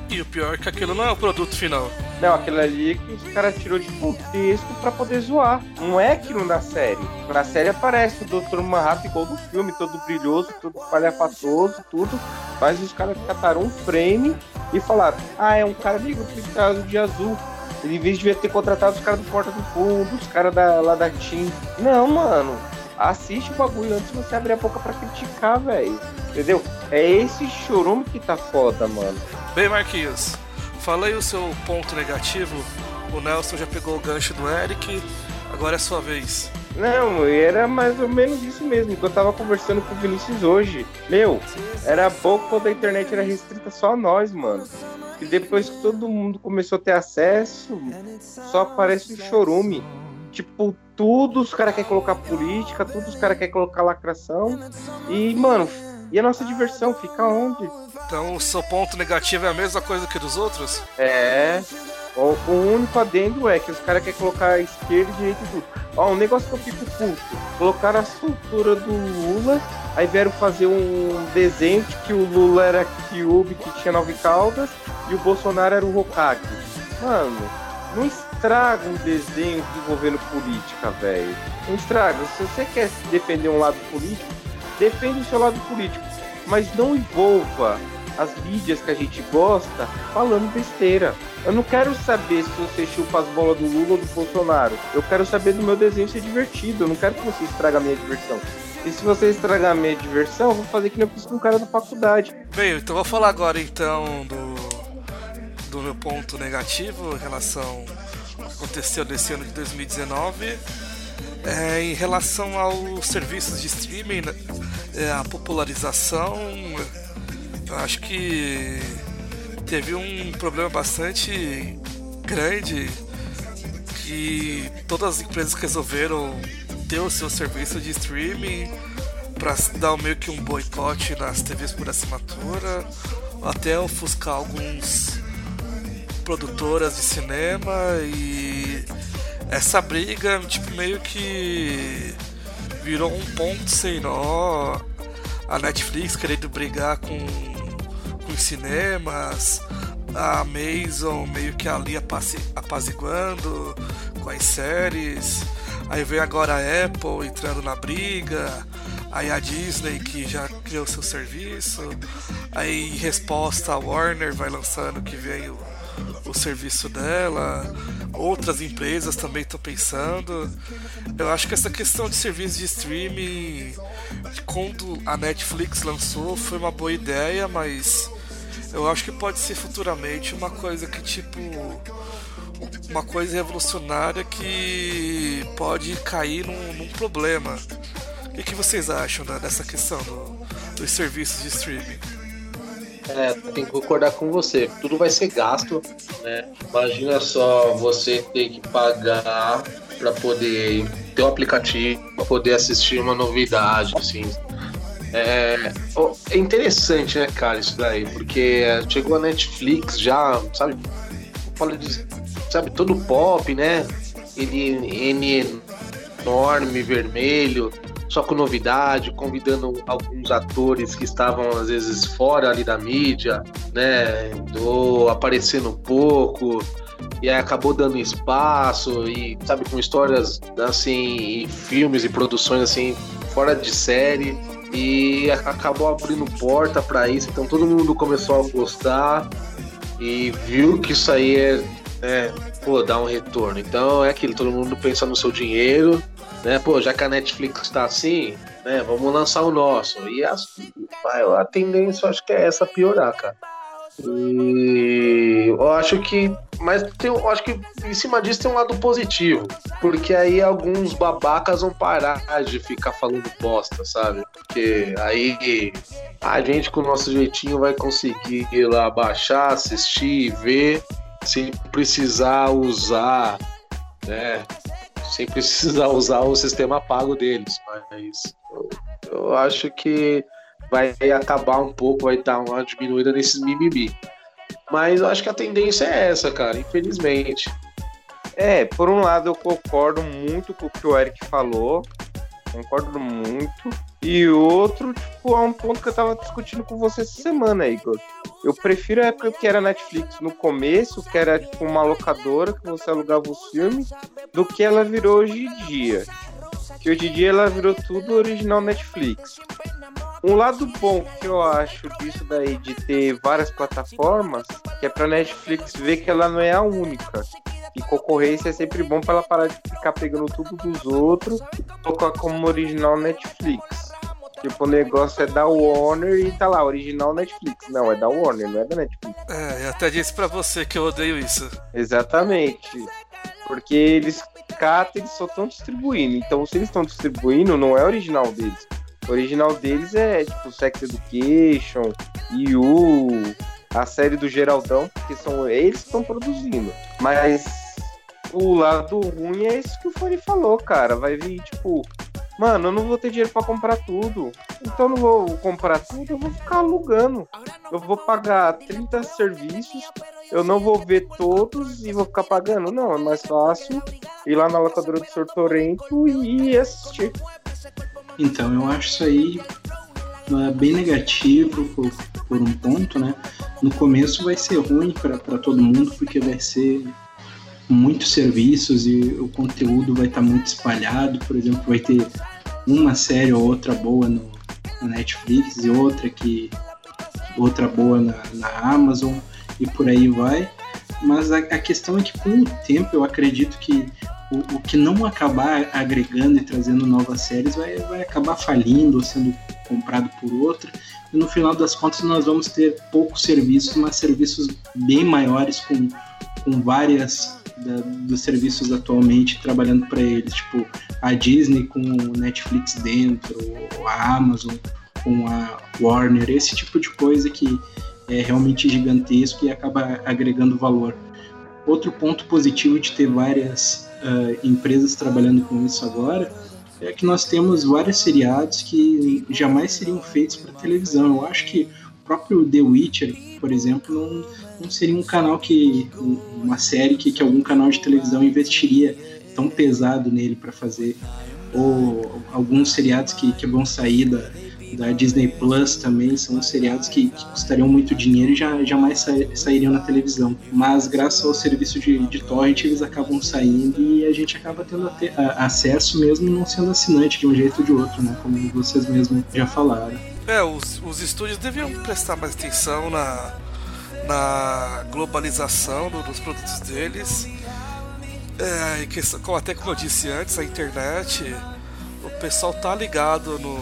E o pior é que aquilo não é o produto final. Não, aquilo ali é que os caras tirou de contexto para poder zoar. Não é aquilo na série. Na série aparece o Dr. Manhattan igual do filme, todo brilhoso, todo palhafatoso, tudo. Mas os caras cataram um frame e falaram: ah, é um cara negro pintado de azul. Ele, em vez de ter contratado os caras do Porta do Fundo, os caras da, lá da Team. Não, mano. Assiste o bagulho antes de você abrir a boca pra criticar, velho. Entendeu? É esse chorume que tá foda, mano. Bem, Marquinhos, falei o seu ponto negativo. O Nelson já pegou o gancho do Eric. Agora é sua vez. Não, era mais ou menos isso mesmo, que eu tava conversando com o Vinícius hoje. Meu, era bom quando a internet era restrita só a nós, mano. E depois que todo mundo começou a ter acesso, só aparece o chorume. Tipo, tudo os caras querem colocar política, tudo os caras querem colocar lacração. E, mano, e a nossa diversão fica onde? Então o seu ponto negativo é a mesma coisa que dos outros? É. O, o único adendo é que os caras querem colocar esquerda e direita e tudo. Ó, um negócio que eu fico puto. Colocaram a soltura do Lula, aí vieram fazer um desenho de que o Lula era Kyubi, que tinha nove caudas, e o Bolsonaro era o Hokage. Mano, não estraga um desenho envolvendo política, velho. Não estraga. Se você quer defender um lado político, defende o seu lado político. Mas não envolva as mídias que a gente gosta falando besteira. Eu não quero saber se você chupa as bolas do Lula ou do Bolsonaro. Eu quero saber do meu desenho ser divertido. Eu não quero que você estrague a minha diversão. E se você estragar a minha diversão, eu vou fazer que nem eu fiz com um cara da faculdade. Bem, então vou falar agora então do, do meu ponto negativo em relação ao que aconteceu nesse ano de 2019. É, em relação aos serviços de streaming, né, é, a popularização, acho que teve um problema bastante grande que todas as empresas resolveram ter o seu serviço de streaming para dar meio que um boicote nas TVs por assinatura, até ofuscar alguns produtoras de cinema e essa briga tipo meio que virou um ponto sem nó. A Netflix querendo brigar com, com os cinemas, a Amazon meio que ali apaziguando com as séries. Aí vem agora a Apple entrando na briga, aí a Disney que já criou seu serviço, aí em resposta a Warner vai lançando que vem o, o serviço dela, outras empresas também estão pensando. Eu acho que essa questão de serviço de streaming, quando a Netflix lançou, foi uma boa ideia, mas eu acho que pode ser futuramente uma coisa que tipo uma coisa revolucionária que pode cair num, num problema. O que, vocês acham né, dessa questão do, dos serviços de streaming? É, tem que concordar com você. Tudo vai ser gasto, né? Imagina só você ter que pagar para poder ter um aplicativo, para poder assistir uma novidade, assim. É, é interessante, né, cara, isso daí, porque chegou a Netflix já, sabe? Fala de sabe, todo pop, né? Ele, N enorme, vermelho, só com novidade, convidando alguns atores que estavam às vezes fora ali da mídia, né? Ou aparecendo um pouco, e aí acabou dando espaço, e sabe, com histórias assim, filmes e produções assim, fora de série. E acabou abrindo porta para isso, então todo mundo começou a gostar e viu que isso aí é é, pô, dá um retorno. Então é aquilo, todo mundo pensa no seu dinheiro, né? Pô, já que a Netflix tá assim, né? Vamos lançar o nosso. E a, tendência, acho que é essa piorar, cara. E eu acho que. Mas tem, eu acho que em cima disso tem um lado positivo. Porque aí alguns babacas vão parar de ficar falando bosta, sabe? Porque aí a gente com o nosso jeitinho vai conseguir ir lá baixar, assistir, ver sem precisar usar, né? Sem precisar <laughs> usar o sistema pago deles. Mas eu, eu acho que vai acabar um pouco, vai dar uma diminuída nesses mimimi. Mas eu acho que a tendência é essa, cara, infelizmente. É, por um lado eu concordo muito com o que o Eric falou, concordo muito. E outro, tipo, é um ponto que eu tava discutindo com você essa semana, Igor. Eu prefiro a época que era Netflix no começo, que era tipo uma locadora que você alugava os filmes, do que ela virou hoje em dia. Que hoje em dia ela virou tudo original Netflix. Um lado bom que eu acho disso daí de ter várias plataformas, que é pra Netflix ver que ela não é a única. E concorrência é sempre bom para ela parar de ficar pegando tudo dos outros colocar como original Netflix. Tipo, o negócio é da Warner e tá lá, original Netflix. Não, é da Warner, não é da Netflix. É, eu até disse pra você que eu odeio isso. Exatamente. Porque eles catam, eles só estão distribuindo. Então, se eles estão distribuindo, não é original deles. O original deles é tipo Sex Education, You, a série do Geraldão, porque são eles que estão produzindo. Mas o lado ruim é isso que o Fone falou, cara. Vai vir, tipo, mano, eu não vou ter dinheiro para comprar tudo. Então eu não vou comprar tudo, eu vou ficar alugando. Eu vou pagar 30 serviços, eu não vou ver todos e vou ficar pagando. Não, é mais fácil ir lá na locadora do Sortorento e assistir. Então, eu acho isso aí é bem negativo por, por, um ponto, né? No começo vai ser ruim para todo mundo, porque vai ser muitos serviços e o conteúdo vai estar tá muito espalhado. Por exemplo, vai ter uma série ou outra boa no, na Netflix e outra que outra boa na, na Amazon e por aí vai. Mas a, a, questão é que com o tempo eu acredito que o, o, que não acabar agregando e trazendo novas séries vai, vai acabar falindo ou sendo comprado por outra. E no final das contas nós vamos ter poucos serviços, mas serviços bem maiores com, com várias da, dos serviços atualmente trabalhando para eles, tipo a Disney com o Netflix dentro, a Amazon com a Warner, esse tipo de coisa que é realmente gigantesco e acaba agregando valor. Outro ponto positivo de ter várias uh, empresas trabalhando com isso agora é que nós temos vários seriados que jamais seriam feitos para televisão. Eu acho que próprio The Witcher, por exemplo, não, não seria um canal que. uma série que, que algum canal de televisão investiria tão pesado nele para fazer. Ou alguns seriados que, que vão sair da, da Disney Plus também são seriados que, que custariam muito dinheiro e já, jamais sa sairiam na televisão. Mas graças ao serviço de, de torrent eles acabam saindo e a gente acaba tendo a, a, acesso mesmo não sendo assinante de um jeito ou de outro, né? Como vocês mesmos já falaram. É, os, os estúdios deviam prestar mais atenção na, na globalização do, dos produtos deles. É, que, até como eu disse antes, a internet, o pessoal tá ligado no,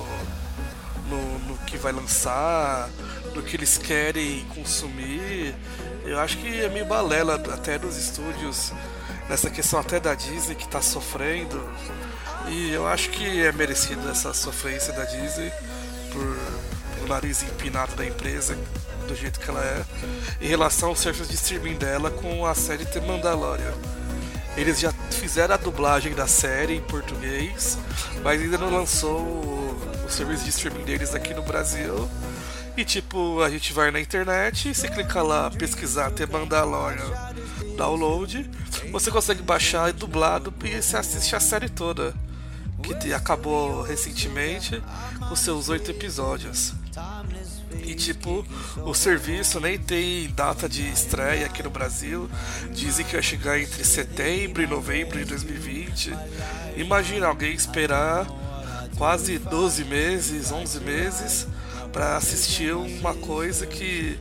no, no que vai lançar, no que eles querem consumir. Eu acho que é meio balela até dos estúdios, nessa questão até da Disney que está sofrendo. E eu acho que é merecido essa sofrência da Disney por, o nariz empinado da empresa, do jeito que ela é, em relação ao serviço de streaming dela com a série The Mandalorian. Eles já fizeram a dublagem da série em português, mas ainda não lançou o serviço de streaming deles aqui no Brasil. E tipo, a gente vai na internet, você clica lá, pesquisar The Mandalorian download, você consegue baixar dublado e você assiste a série toda. Que acabou recentemente com seus oito episódios. E tipo, o serviço nem tem data de estreia aqui no Brasil. Dizem que vai chegar entre setembro e novembro de 2020. Imagina alguém esperar quase 12 meses, 11 meses para assistir uma coisa que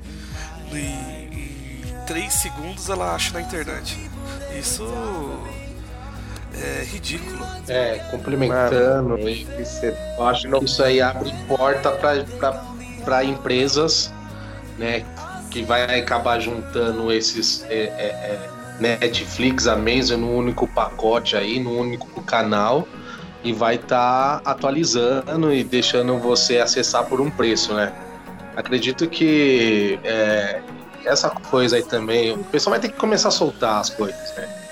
em, em 3 segundos ela acha na internet. Isso é ridículo. É, complementando, eu acho que isso aí abre porta para empresas, né, que vai acabar juntando esses é, é, é, Netflix, Amazon no único pacote aí, no único canal e vai estar tá atualizando e deixando você acessar por um preço, né? Acredito que é, essa coisa aí também, o pessoal vai ter que começar a soltar as coisas, né?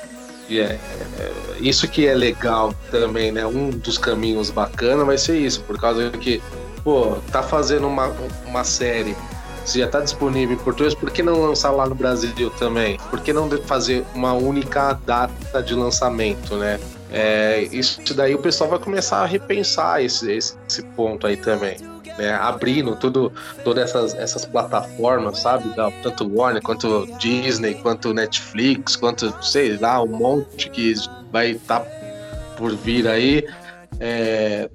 E é, é, isso que é legal também, né? Um dos caminhos bacana vai ser isso, por causa que, pô, tá fazendo uma, uma série, se já tá disponível em português, por que não lançar lá no Brasil também? Por que não fazer uma única data de lançamento, né? É, isso daí o pessoal vai começar a repensar esse, esse, esse ponto aí também. Né? Abrindo tudo, todas essas, essas plataformas, sabe? Da, tanto Warner, quanto Disney, quanto Netflix, quanto, sei lá, um monte que vai estar tá por vir aí. É,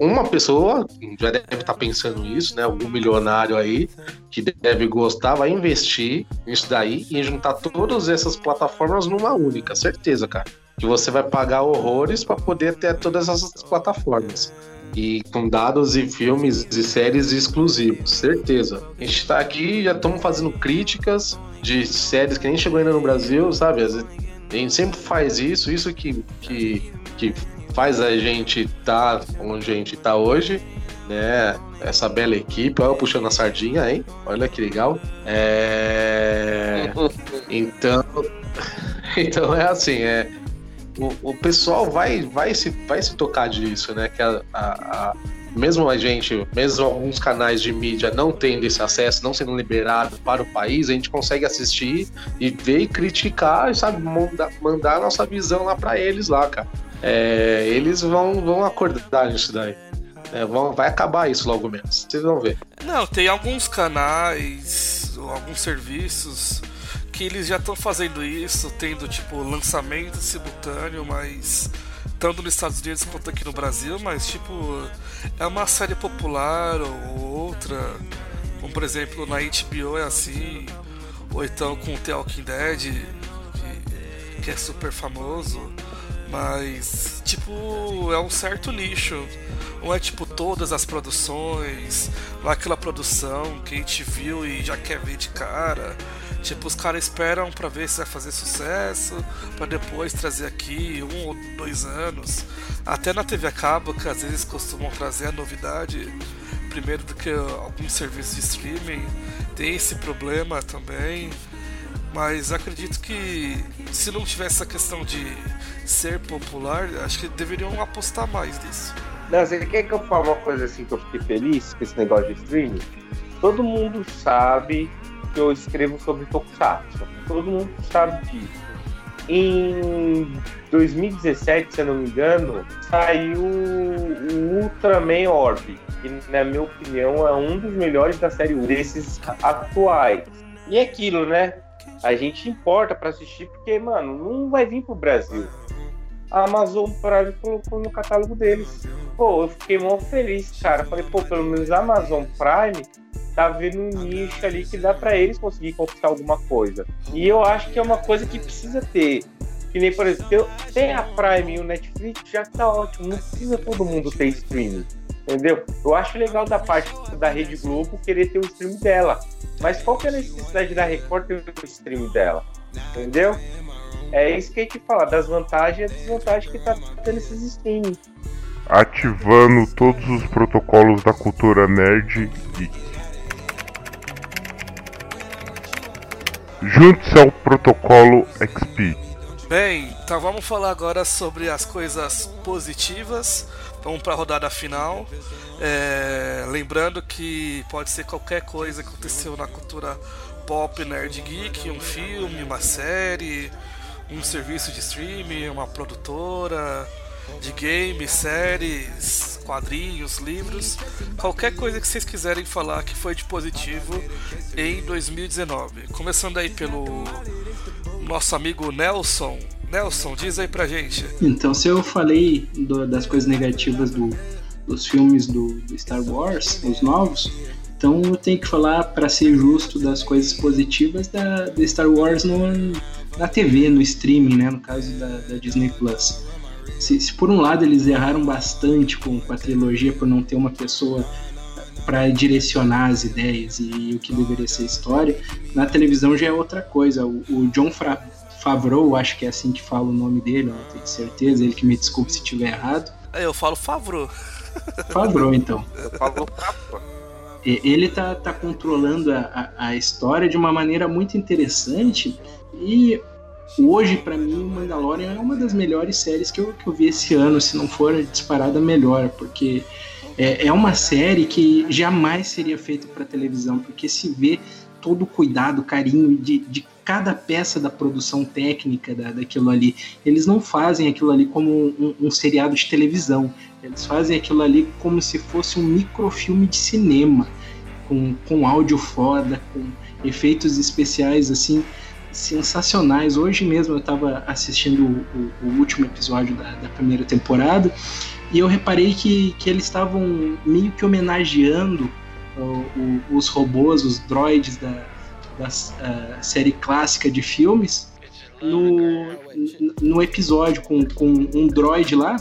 uma pessoa já deve estar tá pensando isso, né? Algum milionário aí que deve gostar, vai investir nisso daí e juntar todas essas plataformas numa única, certeza, cara que você vai pagar horrores para poder ter todas essas plataformas. E com dados e filmes e séries exclusivos, certeza. A gente está aqui, já estamos fazendo críticas de séries que nem chegou ainda no Brasil, sabe? A gente sempre faz isso, isso que, que, que faz a gente estar tá onde a gente está hoje, né? Essa bela equipe, olha puxando a sardinha, hein? Olha que legal. É... <laughs> Então, <laughs> então é assim, é o, o pessoal vai, vai, se, vai se tocar disso, né? Que a, a, a, mesmo a gente, mesmo alguns canais de mídia não tendo esse acesso, não sendo liberado para o país, a gente consegue assistir e ver e criticar, sabe, mandar, mandar a nossa visão lá para eles lá, cara. É, eles vão, vão acordar nisso daí. É, vão, vai acabar isso logo menos. Vocês vão ver. Não, tem alguns canais, alguns serviços que eles já estão fazendo isso, tendo tipo lançamento simultâneo, mas tanto nos Estados Unidos quanto aqui no Brasil, mas tipo é uma série popular ou outra, como por exemplo na HBO é assim, ou então com The Walking Dead, que, que é super famoso, mas tipo é um certo nicho. Não é tipo todas as produções, não é aquela produção que a gente viu e já quer ver de cara. Tipo, os caras esperam para ver se vai fazer sucesso, para depois trazer aqui um ou dois anos. Até na TV a cabo, que às vezes costumam trazer a novidade primeiro do que alguns serviços de streaming. Tem esse problema também. Mas acredito que se não tivesse essa questão de ser popular, acho que deveriam apostar mais nisso. Não, você quer que eu fale uma coisa assim que eu fiquei feliz com esse negócio de streaming? Todo mundo sabe que eu escrevo sobre Tokusatsu. Todo mundo sabe disso. Em 2017, se eu não me engano, saiu o Ultraman Orb, que na minha opinião é um dos melhores da série desses atuais. E é aquilo, né? A gente importa para assistir porque, mano, não vai vir pro Brasil a Amazon Prime colocou no catálogo deles. Pô, eu fiquei mó feliz, cara. Falei, pô, pelo menos a Amazon Prime tá vendo um nicho ali que dá para eles conseguir conquistar alguma coisa. E eu acho que é uma coisa que precisa ter. Que nem, por exemplo, tem a Prime e o Netflix, já tá ótimo. Não precisa todo mundo ter streaming. Entendeu? Eu acho legal da parte da Rede Globo querer ter o stream dela. Mas qual que é a necessidade da Record ter o stream dela? Entendeu? É isso que a gente fala, das vantagens e desvantagens que tá tendo esses streaming. Ativando todos os protocolos da cultura nerd geek. Junte-se ao protocolo XP. Bem, então vamos falar agora sobre as coisas positivas. Vamos para a rodada final. É, lembrando que pode ser qualquer coisa que aconteceu na cultura pop, nerd geek, um filme, uma série, um serviço de streaming, uma produtora de games, séries, quadrinhos, livros, qualquer coisa que vocês quiserem falar que foi de positivo em 2019. Começando aí pelo nosso amigo Nelson. Nelson, diz aí pra gente. Então, se eu falei do, das coisas negativas do, dos filmes do, do Star Wars, os novos, então eu tenho que falar, para ser justo, das coisas positivas da, da Star Wars no, na TV, no streaming, né? No caso da, da Disney Plus. Se, se, por um lado eles erraram bastante com, com a trilogia por não ter uma pessoa para direcionar as ideias e, e, o que deveria ser história, na televisão já é outra coisa. O, o John Fra Favreau, acho que é assim que fala o nome dele, não tenho certeza, ele que me desculpe se estiver errado. Eu falo Favreau. Favreau, então. Eu falo Ele tá, tá controlando a, a, a história de uma maneira muito interessante. E hoje, para mim, o Mandalorian é uma das melhores séries que eu, que eu vi esse ano, se não for disparada melhor, porque é, é uma série que jamais seria feita para televisão, porque se vê todo o cuidado, carinho de, de cada peça da produção técnica da, daquilo ali. Eles não fazem aquilo ali como um, um, seriado de televisão, eles fazem aquilo ali como se fosse um microfilme de cinema, com, com áudio foda, com efeitos especiais assim sensacionais. Hoje mesmo eu estava assistindo o, o, último episódio da, da, primeira temporada e eu reparei que, que eles estavam meio que homenageando o, os robôs, os droids da, da uh, série clássica de filmes no, no episódio com, com um droid lá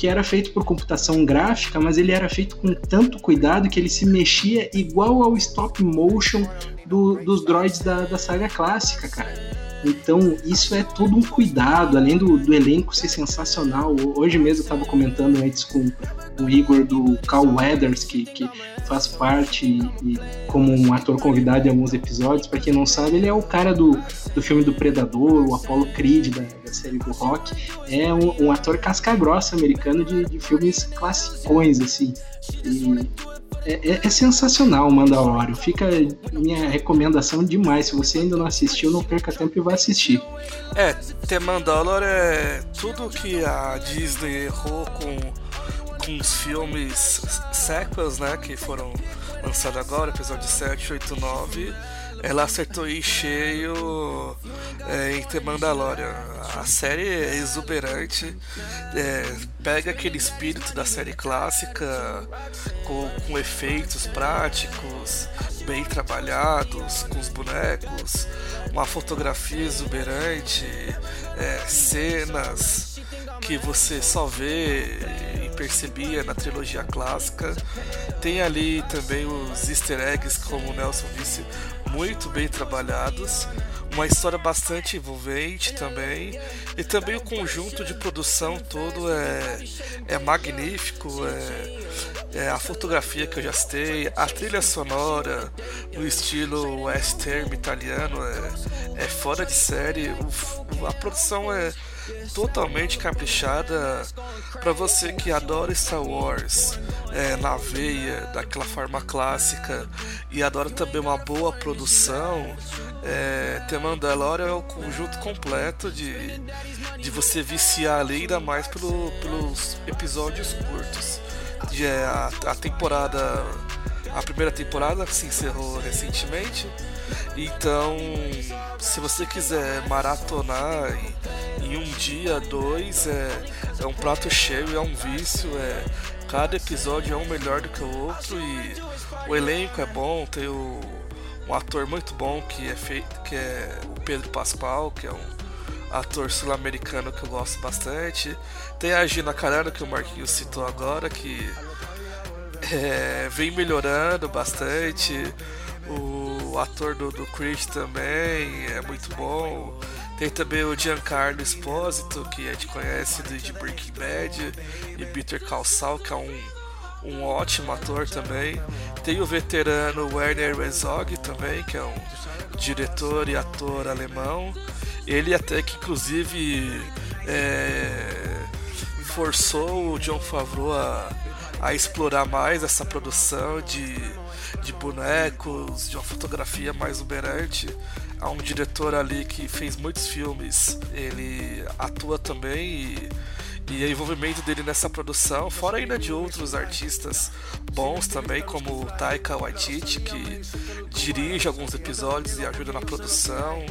que era feito por computação gráfica, mas ele era feito com tanto cuidado que ele se mexia igual ao stop motion do, dos droids da, da saga clássica, cara. Então, isso é todo um cuidado, além do, do elenco ser sensacional. Hoje mesmo eu estava comentando antes com o Igor do Cal Weathers, que, que faz parte e, como um ator convidado em alguns episódios. Para quem não sabe, ele é o cara do, do filme do Predador, o Apollo Creed da, da série do Rock. É um, um ator casca-grossa americano de, de filmes classicões, assim. E é, é, é, sensacional o Mandalorian. Fica minha recomendação demais. Se você ainda não assistiu, não perca tempo e vá assistir. É, The Mandalorian é tudo que a Disney errou com, alguns filmes sequels, né, que foram lançados agora, episódio 7, 8, 9, ela acertou em cheio é, em The Mandalorian. A série é exuberante, é, pega aquele espírito da série clássica com, com efeitos práticos, bem trabalhados, com os bonecos, uma fotografia exuberante, é, cenas que você só vê percebia na trilogia clássica. Tem ali também os easter eggs, como o Nelson disse, muito bem trabalhados, uma história bastante envolvente também, e também o conjunto de produção todo é, é magnífico, é, é a fotografia que eu já citei, a trilha sonora no estilo western italiano é, é fora de série, o, a produção é totalmente caprichada para você que adora Star Wars é, na veia, daquela forma clássica e adora também uma boa produção. É, The Mandalorian é o conjunto completo de, de você viciar ali, ainda mais pelo, pelos episódios curtos. De, é, a, a temporada a primeira temporada se encerrou recentemente. Então, se você quiser maratonar em, em um dia, dois, é, é um prato cheio, é um vício, é, cada episódio é um melhor do que o outro e o elenco é bom, tem o, um ator muito bom que é feito, que é o Pedro Pascal, que é um ator sul-americano que eu gosto bastante. Tem a Gina Carano que o Marquinhos citou agora, que é, vem melhorando bastante. O ator do, do Creed também é muito bom. Tem também o Giancarlo Esposito, que a gente conhece de, Breaking Bad, e Peter Calçal, que é um, um ótimo ator também. Tem o veterano Werner Herzog também, que é um diretor e ator alemão. Ele até que inclusive é, forçou o John Favreau a a explorar mais essa produção de, de bonecos, de uma fotografia mais exuberante. Há um diretor ali que fez muitos filmes, ele atua também e e o envolvimento dele nessa produção, fora ainda de outros artistas bons também, como Taika Waititi, que dirige alguns episódios e ajuda na produção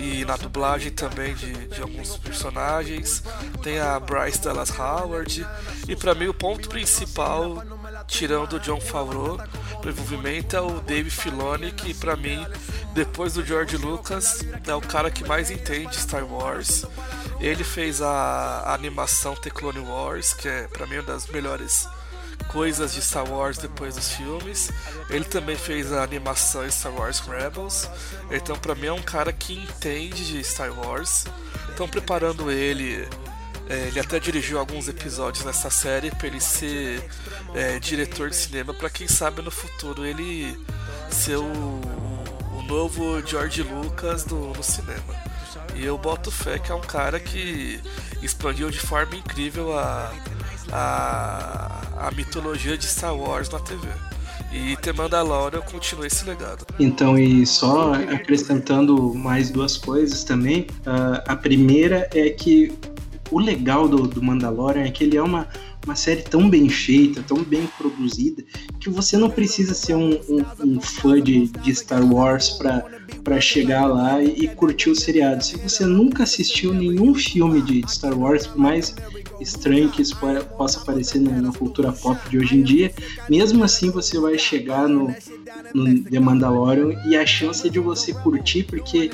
e na dublagem também de, de alguns personagens. Tem a Bryce Dallas Howard e para mim o ponto principal, tirando o John Favreau, do envolvimento é o Dave Filoni, que para mim, depois do George Lucas, é o cara que mais entende Star Wars. Ele fez a, a animação The Clone Wars, que é para mim uma das melhores coisas de Star Wars depois dos filmes. Ele também fez a animação Star Wars Rebels. Então, para mim, é um cara que entende de Star Wars. Estão preparando ele. É, ele até dirigiu alguns episódios nessa série para ele ser é, diretor de cinema. Para quem sabe no futuro ele ser o, o novo George Lucas do, no cinema. E eu boto fé que é um cara que expandiu de forma incrível a, a, a mitologia de Star Wars na TV. E The Mandalorian continua esse legado. Então, e só acrescentando mais duas coisas também. Uh, a primeira é que o legal do, do Mandalorian é que ele é uma, uma série tão bem feita, tão bem produzida, que você não precisa ser um, um, um fã de, de Star Wars para para chegar lá e, e, curtir o seriado. Se você nunca assistiu nenhum filme de Star Wars, por mais estranho que isso possa parecer na, na, cultura pop de hoje em dia, mesmo assim você vai chegar no, no The Mandalorian e a chance é de você curtir, porque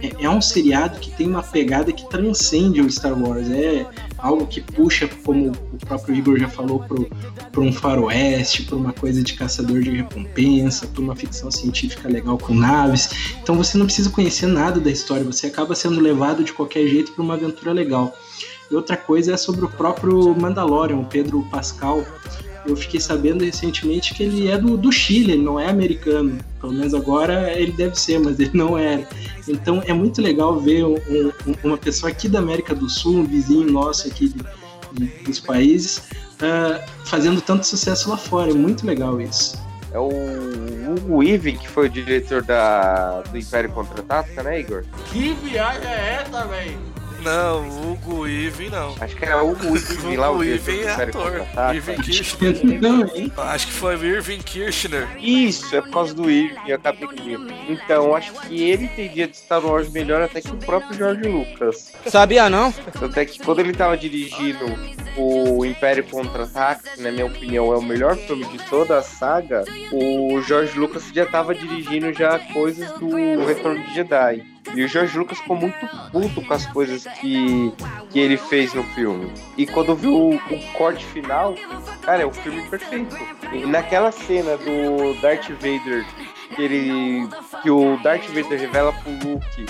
é, é um seriado que tem uma pegada que transcende o Star Wars. É algo que puxa, como o próprio Igor já falou, para um faroeste, para uma coisa de caçador de recompensa, para uma ficção científica legal com naves. Então você não precisa conhecer nada da história, você acaba sendo levado de qualquer jeito para uma aventura legal. E outra coisa é sobre o próprio Mandalorian, o Pedro Pascal. Eu fiquei sabendo recentemente que ele é do, do Chile, ele não é americano. Pelo menos agora ele deve ser, mas ele não era. Então é muito legal ver um, um, uma pessoa aqui da América do Sul, um vizinho nosso aqui de, de, dos países, uh, fazendo tanto sucesso lá fora. É muito legal isso. É o Hugo Weaving, que foi o diretor da, do Império Contra-Ataca, né, Igor? Que viagem é essa, velho? Não, Hugo Weaving não. Acho que era <laughs> o Hugo Weaving lá, o do é ator. Contra-Ataca. Irving Kirchner. Não, hein? Acho que foi Irving Kirchner. Isso, é por causa do Irving, eu acabei de ver. Então, acho que ele entendia de Star Wars melhor até que o próprio George Lucas. Sabia não? Tanto é que quando ele tava dirigindo o Império Contra-Ataque, que na minha opinião é o melhor filme de toda a saga, o George Lucas já tava dirigindo já coisas do Retorno de Jedi. E o George Lucas ficou muito puto com as coisas que, que ele fez no filme. E quando viu o, o corte final, cara, é o filme perfeito. E naquela cena do Darth Vader, que ele. que o Darth Vader revela pro Luke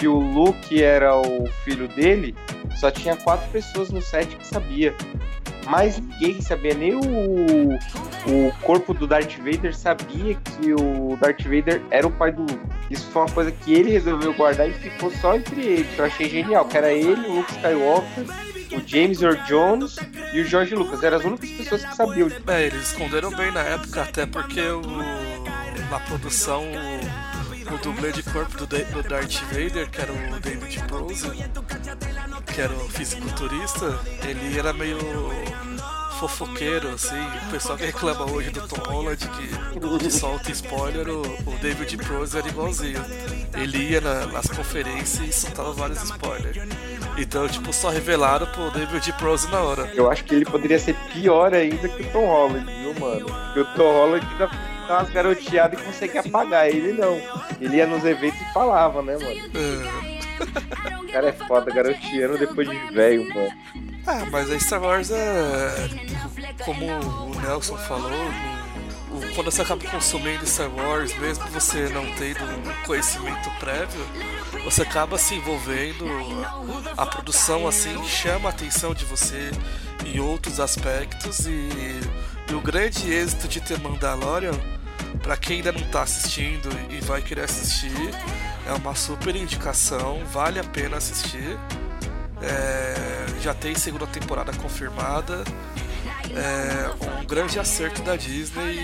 que o Luke era o filho dele, só tinha quatro pessoas no set que sabia. Mais ninguém sabia, nem o, o corpo do Darth Vader sabia que o Darth Vader era o pai do Luke. Isso foi uma coisa que ele resolveu guardar e ficou só entre eles. Eu achei genial, que era ele, o Luke Skywalker, o James Earl Jones e o George Lucas. Eram as únicas pessoas que sabiam. É, eles esconderam bem na época, até porque o, na produção o, o dublê de corpo do, Da- do Darth Vader, que era o David Prose, que era o fisiculturista, ele era meio fofoqueiro, assim. O pessoal que reclama hoje do Tom Holland, que, solta spoiler, o, o David Prose era igualzinho. Ele ia na- nas conferências e soltava vários spoilers. Então, tipo, só revelaram pro David Prose na hora. Eu acho que ele poderia ser pior ainda que o Tom Holland, viu, mano? Porque o Tom Holland ainda dá umas garoteadas e consegue apagar. Ele não. Ele ia nos eventos e falava, né, mano? É. O cara é foda, garoteando depois de velho, mano. Ah, mas a Star Wars é. Como o Nelson falou, quando você acaba consumindo Star Wars, mesmo você não tendo um conhecimento prévio, você acaba se envolvendo. A produção assim chama a atenção de você em outros aspectos e, e o grande êxito de ter Mandalorian, pra quem ainda não tá assistindo e vai querer assistir, é uma super indicação, vale a pena assistir. É, já tem segunda temporada confirmada. É um grande acerto da Disney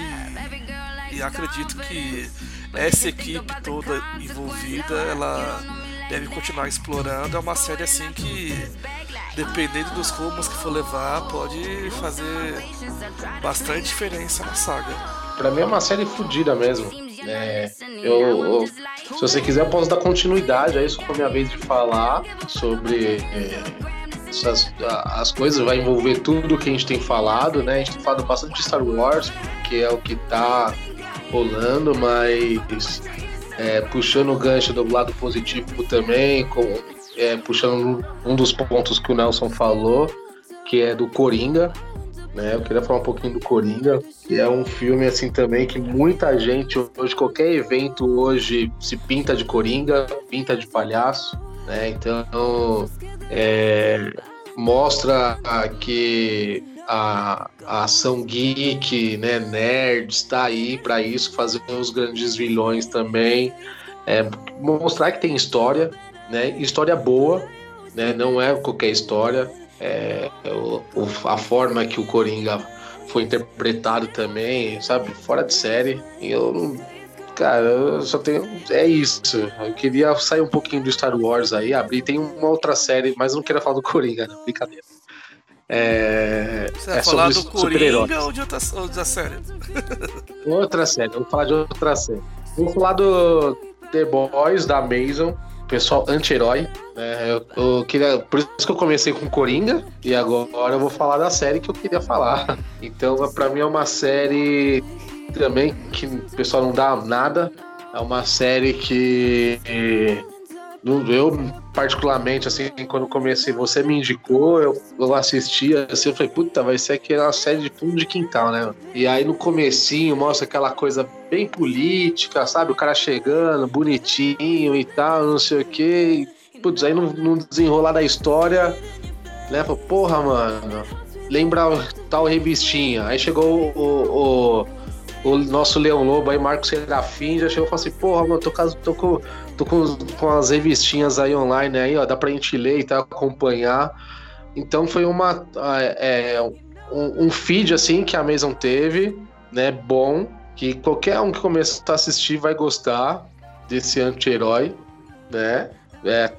e, e acredito que essa equipe toda envolvida ela deve continuar explorando. É uma série assim que, dependendo dos rumos que for levar, pode fazer bastante diferença na saga. Pra mim é uma série fodida mesmo. É, eu, eu- se você quiser, eu posso dar continuidade a isso com a minha vez de falar sobre é, essas, as coisas. Vai envolver tudo que a gente tem falado, né? A gente tem falado bastante de Star Wars, que é o que tá rolando, mas é, puxando o gancho do lado positivo também, com, é, puxando um dos pontos que o Nelson falou, que é do Coringa. Né? Eu queria falar um pouquinho do Coringa, que é um filme assim também que muita gente hoje, qualquer evento hoje se pinta de Coringa, pinta de palhaço, né? Então é, mostra que a, a ação geek, né, nerd, está aí para isso, fazer os grandes vilões também, é, mostrar que tem história, né? História boa, né? Não é qualquer história. É, o- a forma que o Coringa foi interpretado também, sabe? Fora de série. E eu não. Cara, eu só tenho. É isso. Eu queria sair um pouquinho do Star Wars aí, abrir. Tem uma outra série, mas eu não queria falar do Coringa, não. Brincadeira. É, Você vai é falar sobre do. Coringa ou de outra, ou da série? Outra série, vou falar de outra série. Vou falar do The Boys da Amazon, pessoal anti-herói. né? eu, eu queria, por isso que eu comecei com Coringa e agora eu vou falar da série que eu queria falar. <laughs> Então, pra mim é uma série também que o pessoal não dá nada. É uma série que eu particularmente assim quando comecei você me indicou eu, eu assisti assim eu falei puta vai ser aquela série de fundo de quintal né? E aí no comecinho mostra aquela coisa bem política sabe? O cara chegando bonitinho e tal não sei o que putz aí no, no desenrolar da história né? Falou, porra mano lembra o tal revistinha aí chegou o, o o nosso Leão Lobo aí, Marcos Serafim, já chegou e falou assim, porra, mano, tô, tô com, tô com, com as revistinhas aí online aí, ó, dá pra gente ler e tal, acompanhar. Então foi uma é, é, um, um feed assim que a Amazon teve, né, bom, que qualquer um que começar a assistir vai gostar desse anti-herói, né? É,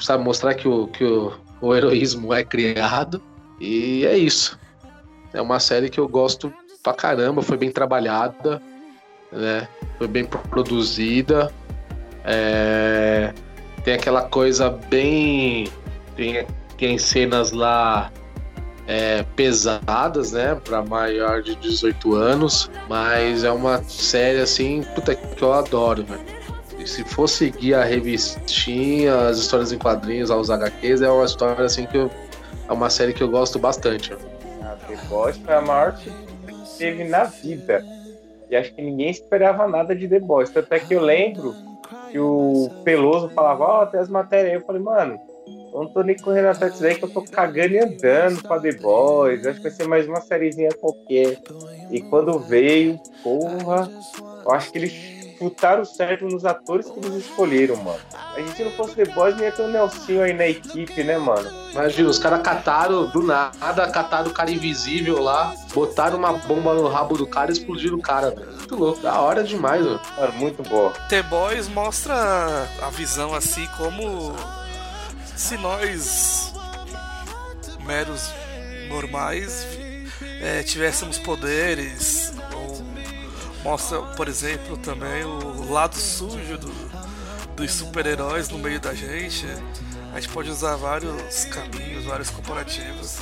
sabe, mostrar que, o, que o, o heroísmo é criado. E é isso. É uma série que eu gosto pra caramba, foi bem trabalhada, né? Foi bem produzida. É, Tem aquela coisa bem. Tem, tem cenas lá é, pesadas, né? Pra maior de 18 anos. Mas é uma série assim, puta que eu adoro, velho. Se for seguir a revistinha, as histórias em quadrinhos, aos HQs, é uma história assim que eu, é uma série que eu gosto bastante. A The Boys foi a maior que teve na vida. E acho que ninguém esperava nada de The Boys. Tanto é que eu lembro que o Peloso falava, ó, tem as matérias aí. Eu falei, mano, eu não tô nem correndo atrás disso aí que eu tô cagando e andando pra The Boys. Acho que vai ser mais uma sériezinha qualquer. E quando veio, porra, eu acho que eles chutaram certo nos atores que eles escolheram, mano. A gente não fosse The Boys, não ia ter o Nelsinho aí na equipe, né, mano? Imagina, os caras cataram do nada, cataram o cara invisível lá, botaram uma bomba no rabo do cara e explodiram o cara, velho. Muito louco, da hora demais, mano. Mano, muito boa. The Boys mostra a visão assim como se nós, meros normais, eh, tivéssemos poderes. Mostra, por exemplo, também o lado sujo do- dos super-heróis no meio da gente. A gente pode usar vários caminhos, vários comparativos.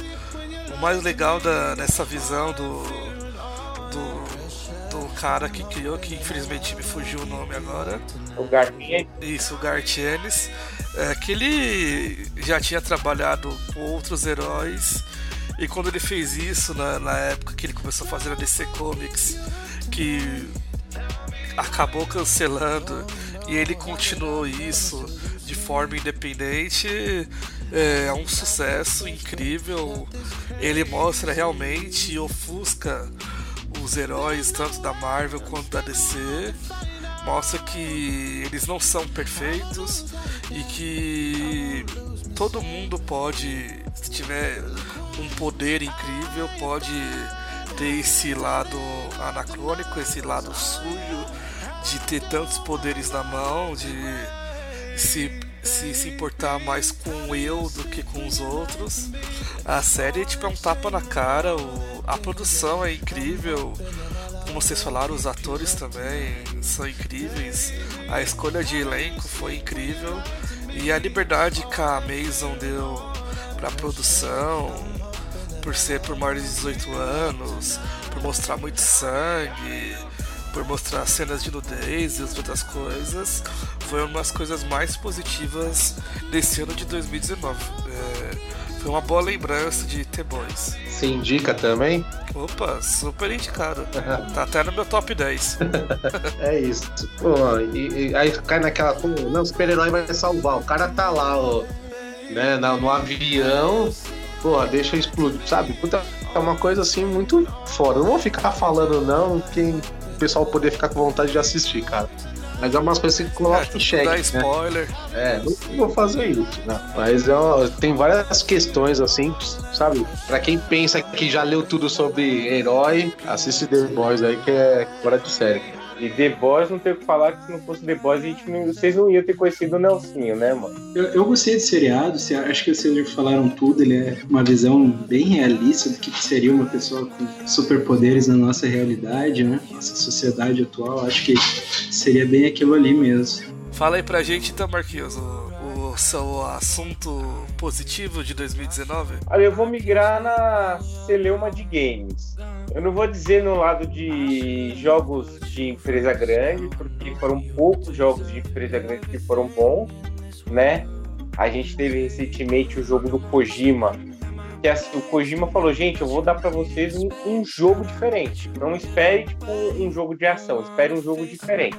O mais legal da, dessa visão do, do, do cara que criou, que infelizmente me fugiu o nome agora. O Garfinha Isso, o Garth Ennis, é, que ele já tinha trabalhado com outros heróis e quando ele fez isso na, na época que ele começou a fazer a DC Comics, que acabou cancelando e ele continuou isso de forma independente, é, é um sucesso incrível. Ele mostra realmente e ofusca os heróis tanto da Marvel quanto da DC mostra que eles não são perfeitos e que todo mundo pode, se tiver um poder incrível, pode ter esse lado anacrônico, esse lado sujo de ter tantos poderes na mão, de se, se, se importar mais com o eu do que com os outros. A série tipo, é um tapa na cara, o- a produção é incrível, como vocês falaram, os atores também são incríveis. A escolha de elenco foi incrível. E a liberdade que a Amazon deu pra produção, por ser por maiores de 18 anos, por mostrar muito sangue, por mostrar cenas de nudez e outras coisas, foi uma das coisas mais positivas desse ano de 2019. É, foi uma boa lembrança de The Boys. Se indica também? Opa, super indicado. <laughs> Tá até no meu top 10. <laughs> É isso. Pô, e, e aí cai naquela. Pô, não, o super-herói vai salvar. O cara tá lá, ó, né, na- no avião. Pô, deixa eu explodir, sabe? Puta, é uma coisa assim muito foda. Não vou ficar falando, não, quem o pessoal poder ficar com vontade de assistir, cara. Mas é umas coisas que É, coloca em tudo xeque, dá né? spoiler. É, não vou fazer isso, né? Mas é, tem várias questões assim, sabe? Pra quem pensa que já leu tudo sobre herói, assiste The Boys aí que é fora de série. E The Boys não tem o que falar que se não fosse The Boys, a gente não- vocês não iam ter conhecido o Nelsinho, né, mano? Eu, eu gostei do seriado, se- acho que vocês já falaram tudo, ele é uma visão bem realista do que que seria uma pessoa com superpoderes na nossa realidade, né? Nossa sociedade atual, acho que seria bem aquilo ali mesmo. Fala aí pra gente então, Marquinhos, o, o seu assunto positivo de 2019. Olha, eu vou migrar na celeuma de games. Eu não vou dizer no lado de jogos de empresa grande, porque foram poucos jogos de empresa grande que foram bons, né? A gente teve recentemente o jogo do Kojima, que assim, o Kojima falou, gente, eu vou dar pra vocês um, um jogo diferente. Não espere tipo, um jogo de ação, espere um jogo diferente.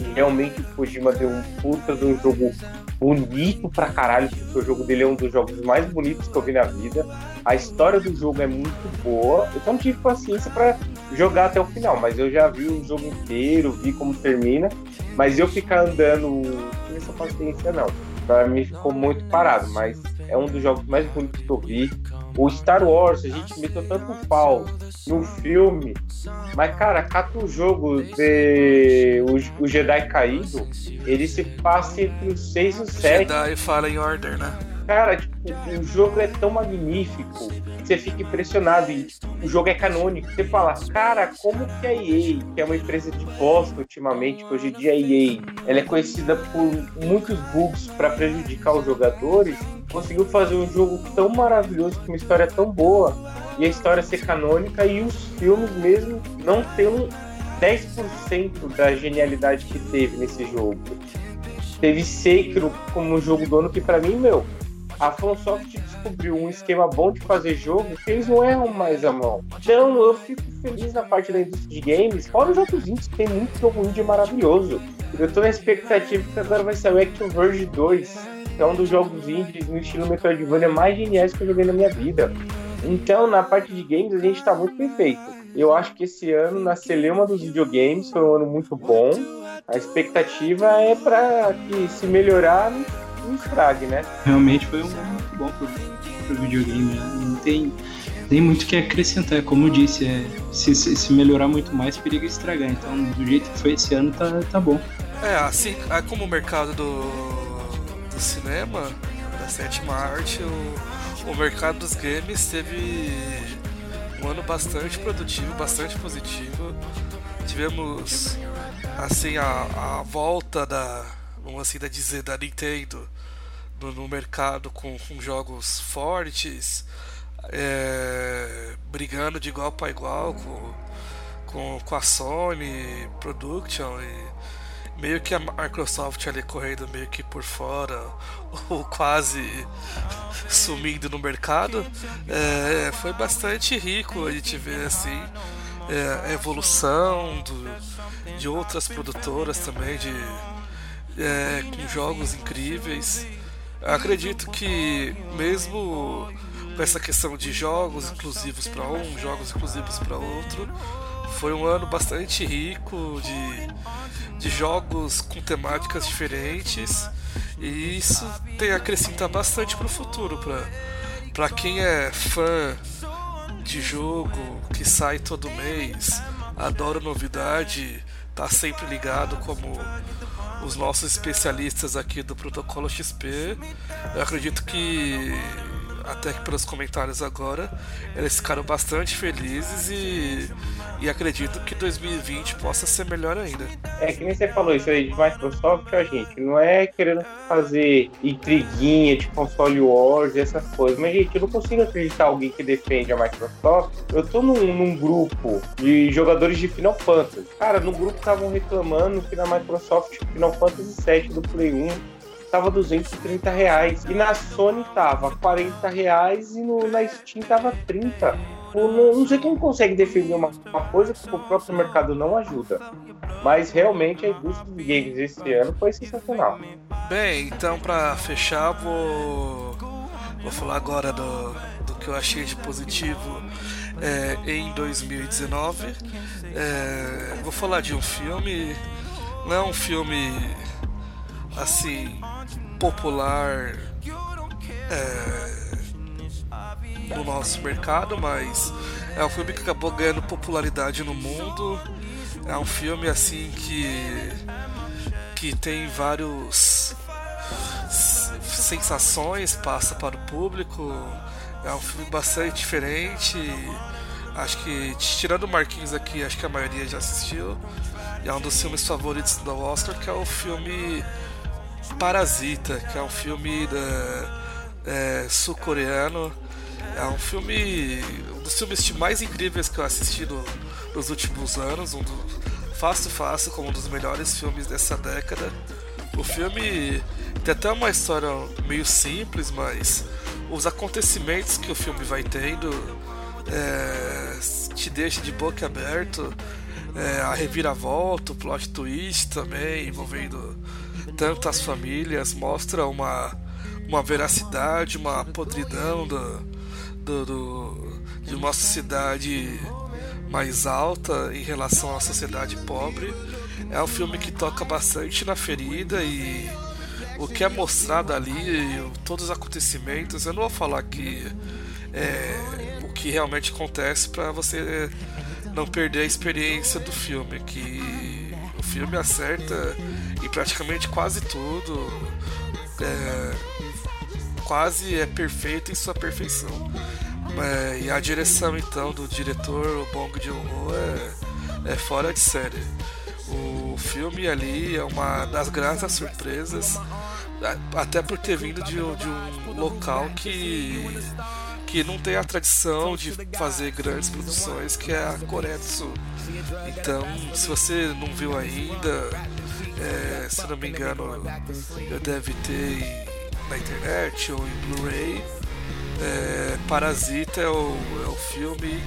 E realmente o Kojima deu um puta de um jogo bonito pra caralho, porque o jogo dele é um dos jogos mais bonitos que eu vi na vida. A história do jogo é muito boa. Eu só não tive paciência pra jogar até o final, mas eu já vi o jogo inteiro, vi como termina. Mas eu ficar andando, não tive essa paciência não. Pra mim ficou muito parado, mas é um dos jogos mais bonitos que eu vi. O Star Wars, a gente meteu tanto pau no filme, mas, cara, cata o jogo de o, o Jedi Caído, ele se passa entre os 6 e os 7. Jedi Fallen Order, né? Cara, tipo, o jogo é tão magnífico você fica impressionado e o jogo é canônico. Você fala, cara, como que a EA, que é uma empresa de bosta ultimamente, que hoje em dia a EA, ela é conhecida por muitos bugs para prejudicar os jogadores, conseguiu fazer um jogo tão maravilhoso, com uma história tão boa, e a história ser canônica e os filmes mesmo não um 10% da genialidade que teve nesse jogo. Teve Sekiro como jogo do ano que para mim, meu, a FromSoft descobriu um esquema bom de fazer jogo que eles não erram mais a mão. Então eu fico feliz na parte da indústria de games, fora os jogos indies, tem muito jogo indie maravilhoso. Eu tô na expectativa que agora vai sair o Action Verge 2, que é um dos jogos indies no estilo Metroidvania mais geniais que eu joguei na minha vida. Então, na parte de games, a gente tá muito perfeito. Eu acho que esse ano, na celeuma dos videogames, foi um ano muito bom. A expectativa é para que se melhorar um estrague, né? Realmente foi um ano muito bom pro, pro videogame, né? Não tem nem muito o que acrescentar, como eu disse, é, se, se melhorar muito mais, periga estragar. Então, do jeito que foi esse ano, tá, tá bom. É, assim, é como o mercado do, do cinema, da sétima arte, o, o mercado dos games teve um ano bastante produtivo, bastante positivo. Tivemos, assim, a, a volta da, vamos assim dizer, da Nintendo no, no mercado com, com, jogos fortes, é, brigando de igual para igual com, com, com a Sony Production e meio que a Microsoft ali correndo meio que por fora <laughs> ou quase sumindo no mercado. É, foi bastante rico a gente ver assim é, a evolução do, de outras produtoras também de é, com jogos incríveis acredito que mesmo com essa questão de jogos exclusivos para um, jogos exclusivos para outro, foi um ano bastante rico de, de jogos com temáticas diferentes e isso tem a acrescentar bastante para o futuro, para quem é fã de jogo que sai todo mês, adora novidade, tá sempre ligado como os nossos especialistas aqui do Protocolo XP. Eu acredito que, até que pelos comentários agora, eles ficaram bastante felizes e, e acredito que 2020 possa ser melhor ainda. É que nem você falou isso aí de Microsoft, a gente não é querendo fazer intriguinha de console wars e essas coisas, mas gente, eu não consigo acreditar alguém que defende a Microsoft. Eu tô num, num grupo de jogadores de Final Fantasy. Cara, no grupo estavam reclamando que na Microsoft Final Fantasy VII do Play 1 tava 230 reais. E na Sony tava 40 reais e no, na Steam tava 30. Não, não sei quem consegue defender uma, uma coisa que o próprio mercado não ajuda. Mas realmente a indústria de games esse ano foi sensacional. Bem, então para fechar, vou, vou falar agora do, do que eu achei de positivo é, em 2019. É, vou falar de um filme, não é um filme assim popular é, no nosso mercado, mas é um filme que acabou ganhando popularidade no mundo. É um filme assim que que tem vários sensações, passa para o público. É um filme bastante diferente. Acho que tirando o Marquinhos aqui, acho que a maioria já assistiu. E é um dos filmes favoritos do Oscar, que é o filme Parasita, que é um filme da, é, sul-coreano. É um filme. um dos filmes mais incríveis que eu assisti no, nos últimos anos. Um fácil, fácil, como um dos melhores filmes dessa década. O filme tem até uma história meio simples, mas os acontecimentos que o filme vai tendo é, te deixa de boca aberto. É, a reviravolta, o plot twist também envolvendo tantas famílias, mostra uma, uma veracidade, uma podridão do, do, do, de uma sociedade mais alta em relação à sociedade pobre. É um filme que toca bastante na ferida e o que é mostrado ali, todos os acontecimentos, eu não vou falar que é, o que realmente acontece para você não perder a experiência do filme, que o filme acerta em praticamente quase tudo, é, quase é perfeito em sua perfeição. É, e a direção então do diretor, Bong Joon-ho, é, é fora de série. O filme ali é uma das gratas surpresas, até por ter vindo de, de um local que que não tem a tradição de fazer grandes produções, que é a Coreia do Sul. Então, se você não viu ainda, é, se não me engano, eu deve ter na internet ou em Blu-ray. É, Parasita é o, é o filme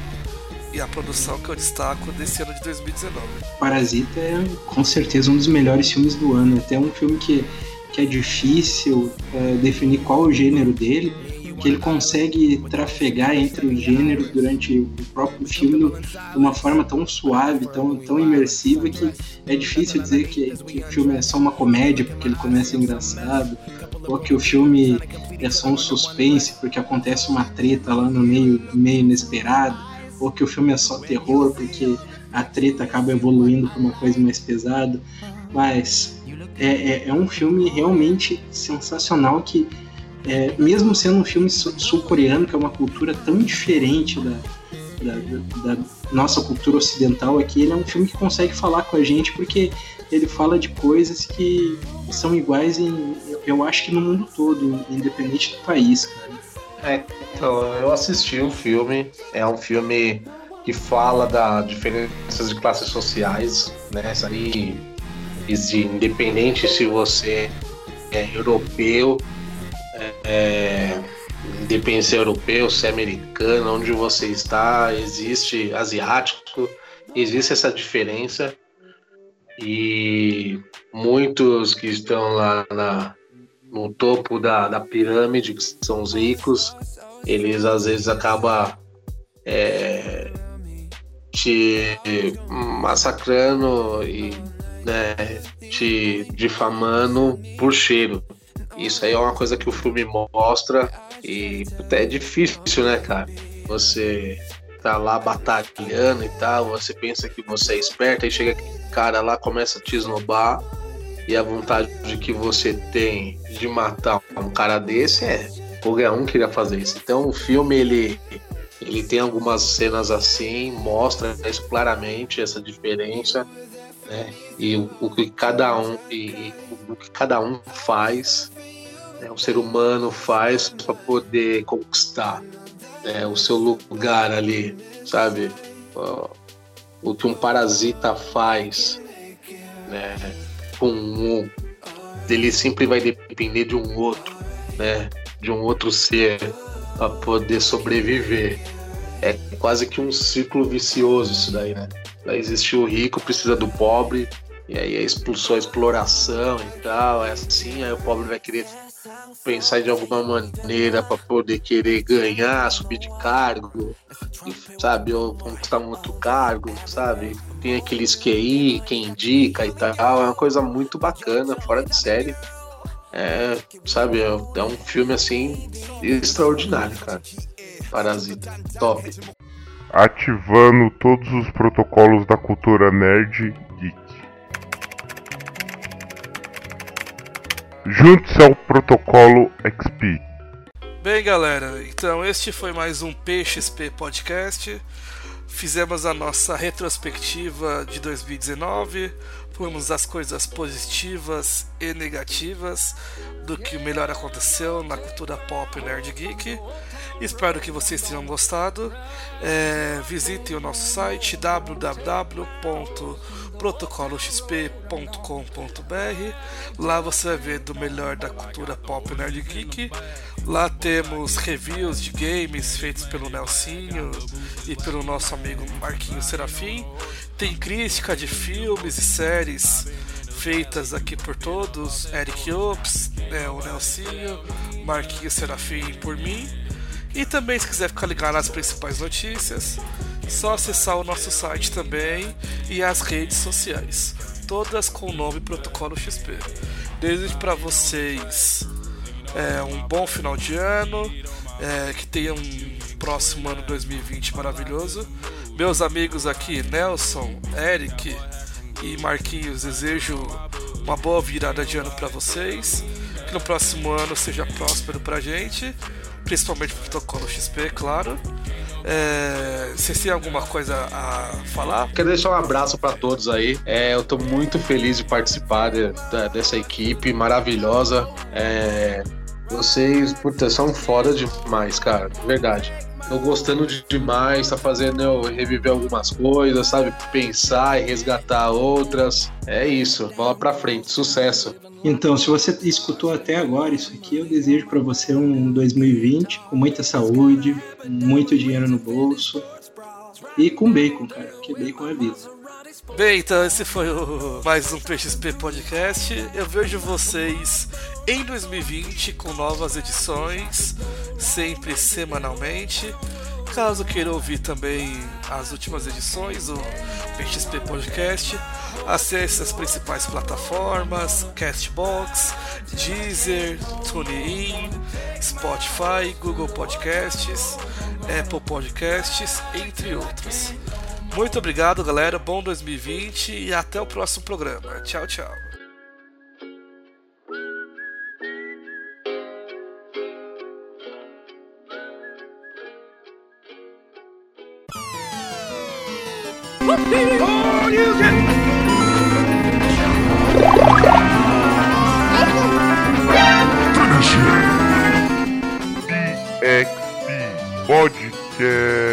e a produção que eu destaco desse ano de 2019. Parasita é com certeza um dos melhores filmes do ano. Até um filme que, que é difícil é, definir qual o gênero dele que ele consegue trafegar entre os gêneros durante o próprio filme de uma forma tão suave, tão, tão imersiva que é difícil dizer que, que o filme é só uma comédia porque ele começa engraçado, ou que o filme é só um suspense porque acontece uma treta lá no meio, meio inesperado, ou que o filme é só terror porque a treta acaba evoluindo para uma coisa mais pesada. Mas é, é, é um filme realmente sensacional que é, mesmo sendo um filme sul-coreano, que é uma cultura tão diferente da, da, da, nossa cultura ocidental aqui, ele é um filme que consegue falar com a gente porque ele fala de coisas que são iguais em, eu acho que no mundo todo, independente do país, cara. É, então, eu assisti o um filme, é um filme que fala da diferenças de classes sociais, né? Isso aí, independente se você é europeu é, independência europeu, se é americano, onde você está, existe asiático, existe essa diferença e muitos que estão lá na, no topo da, da pirâmide, que são os ricos, eles às vezes acabam é, te massacrando e né, te difamando por cheiro. Isso aí é uma coisa que o filme mostra e é difícil, né, cara? Você tá lá batalhando e tal, você pensa que você é esperto, aí chega aquele cara lá, começa a te esnobar e a vontade de que você tem de matar um cara desse é qualquer um queria fazer isso. Então o filme ele ele tem algumas cenas assim, mostra isso claramente essa diferença, né? E o, o que cada um e, o que cada um faz né, o ser humano faz para poder conquistar né, o seu lugar ali, sabe? O que um parasita faz, né? Com um, ele sempre vai depender de um outro, né? De um outro ser para poder sobreviver. É quase que um ciclo vicioso isso daí, né? Vai existir o rico, precisa do pobre, e aí a expulsão, exploração e tal, é assim, aí o pobre vai querer pensar de alguma maneira para poder querer ganhar, subir de cargo, sabe, ou conquistar um outro cargo, sabe? Tem aqueles QI, quem indica e tal, é uma coisa muito bacana, fora de série. É, sabe, é, é um filme assim extraordinário, cara. Parasita, top. Ativando todos os protocolos da cultura nerd Junte-se ao protocolo XP. Bem, galera, então este foi mais um PXP Podcast. Fizemos a nossa retrospectiva de 2019, falamos as coisas positivas e negativas do que melhor aconteceu na cultura pop nerd geek. Espero que vocês tenham gostado. É, visitem o nosso site www.protocoloxp.com.br. Lá você vai ver do melhor da cultura pop nerd geek. Lá temos reviews de games feitos pelo Nelsinho e pelo nosso amigo Marquinhos Serafim. Tem crítica de filmes e séries feitas aqui por todos, Eric Ops, né, o Nelsinho, Marquinhos Serafim por mim. E também, se quiser ficar ligado nas principais notícias, só acessar o nosso site também e as redes sociais, todas com o nome Protocolo XP. Desejo para vocês é, um bom final de ano, é, que tenham próximo ano 2020 maravilhoso. Meus amigos aqui, Nelson, Eric e Marquinhos, desejo uma boa virada de ano para vocês. Que no próximo ano seja próspero pra gente, principalmente pro protocolo XP, claro. É, vocês têm alguma coisa a falar? Quero deixar um abraço para todos aí. É, eu tô muito feliz de participar de, de, dessa equipe maravilhosa. É, vocês, puta, são foda demais, cara. Verdade. Tô gostando de, demais, tá fazendo eu reviver algumas coisas, sabe? Pensar e resgatar outras. É isso, bola pra frente, sucesso. Então, se você escutou até agora isso aqui, eu desejo para você um 2020 com muita saúde, muito dinheiro no bolso e com bacon, cara, porque bacon é vida. Bem, então esse foi o mais um PXP Podcast. Eu vejo vocês em 2020 com novas edições, sempre semanalmente. Caso queira ouvir também as últimas edições do PXP Podcast, acesse as principais plataformas: Castbox, Deezer, TuneIn, Spotify, Google Podcasts, Apple Podcasts, entre outros. Muito obrigado, galera. Bom 2020 e até o próximo programa. Tchau, tchau. Podcast.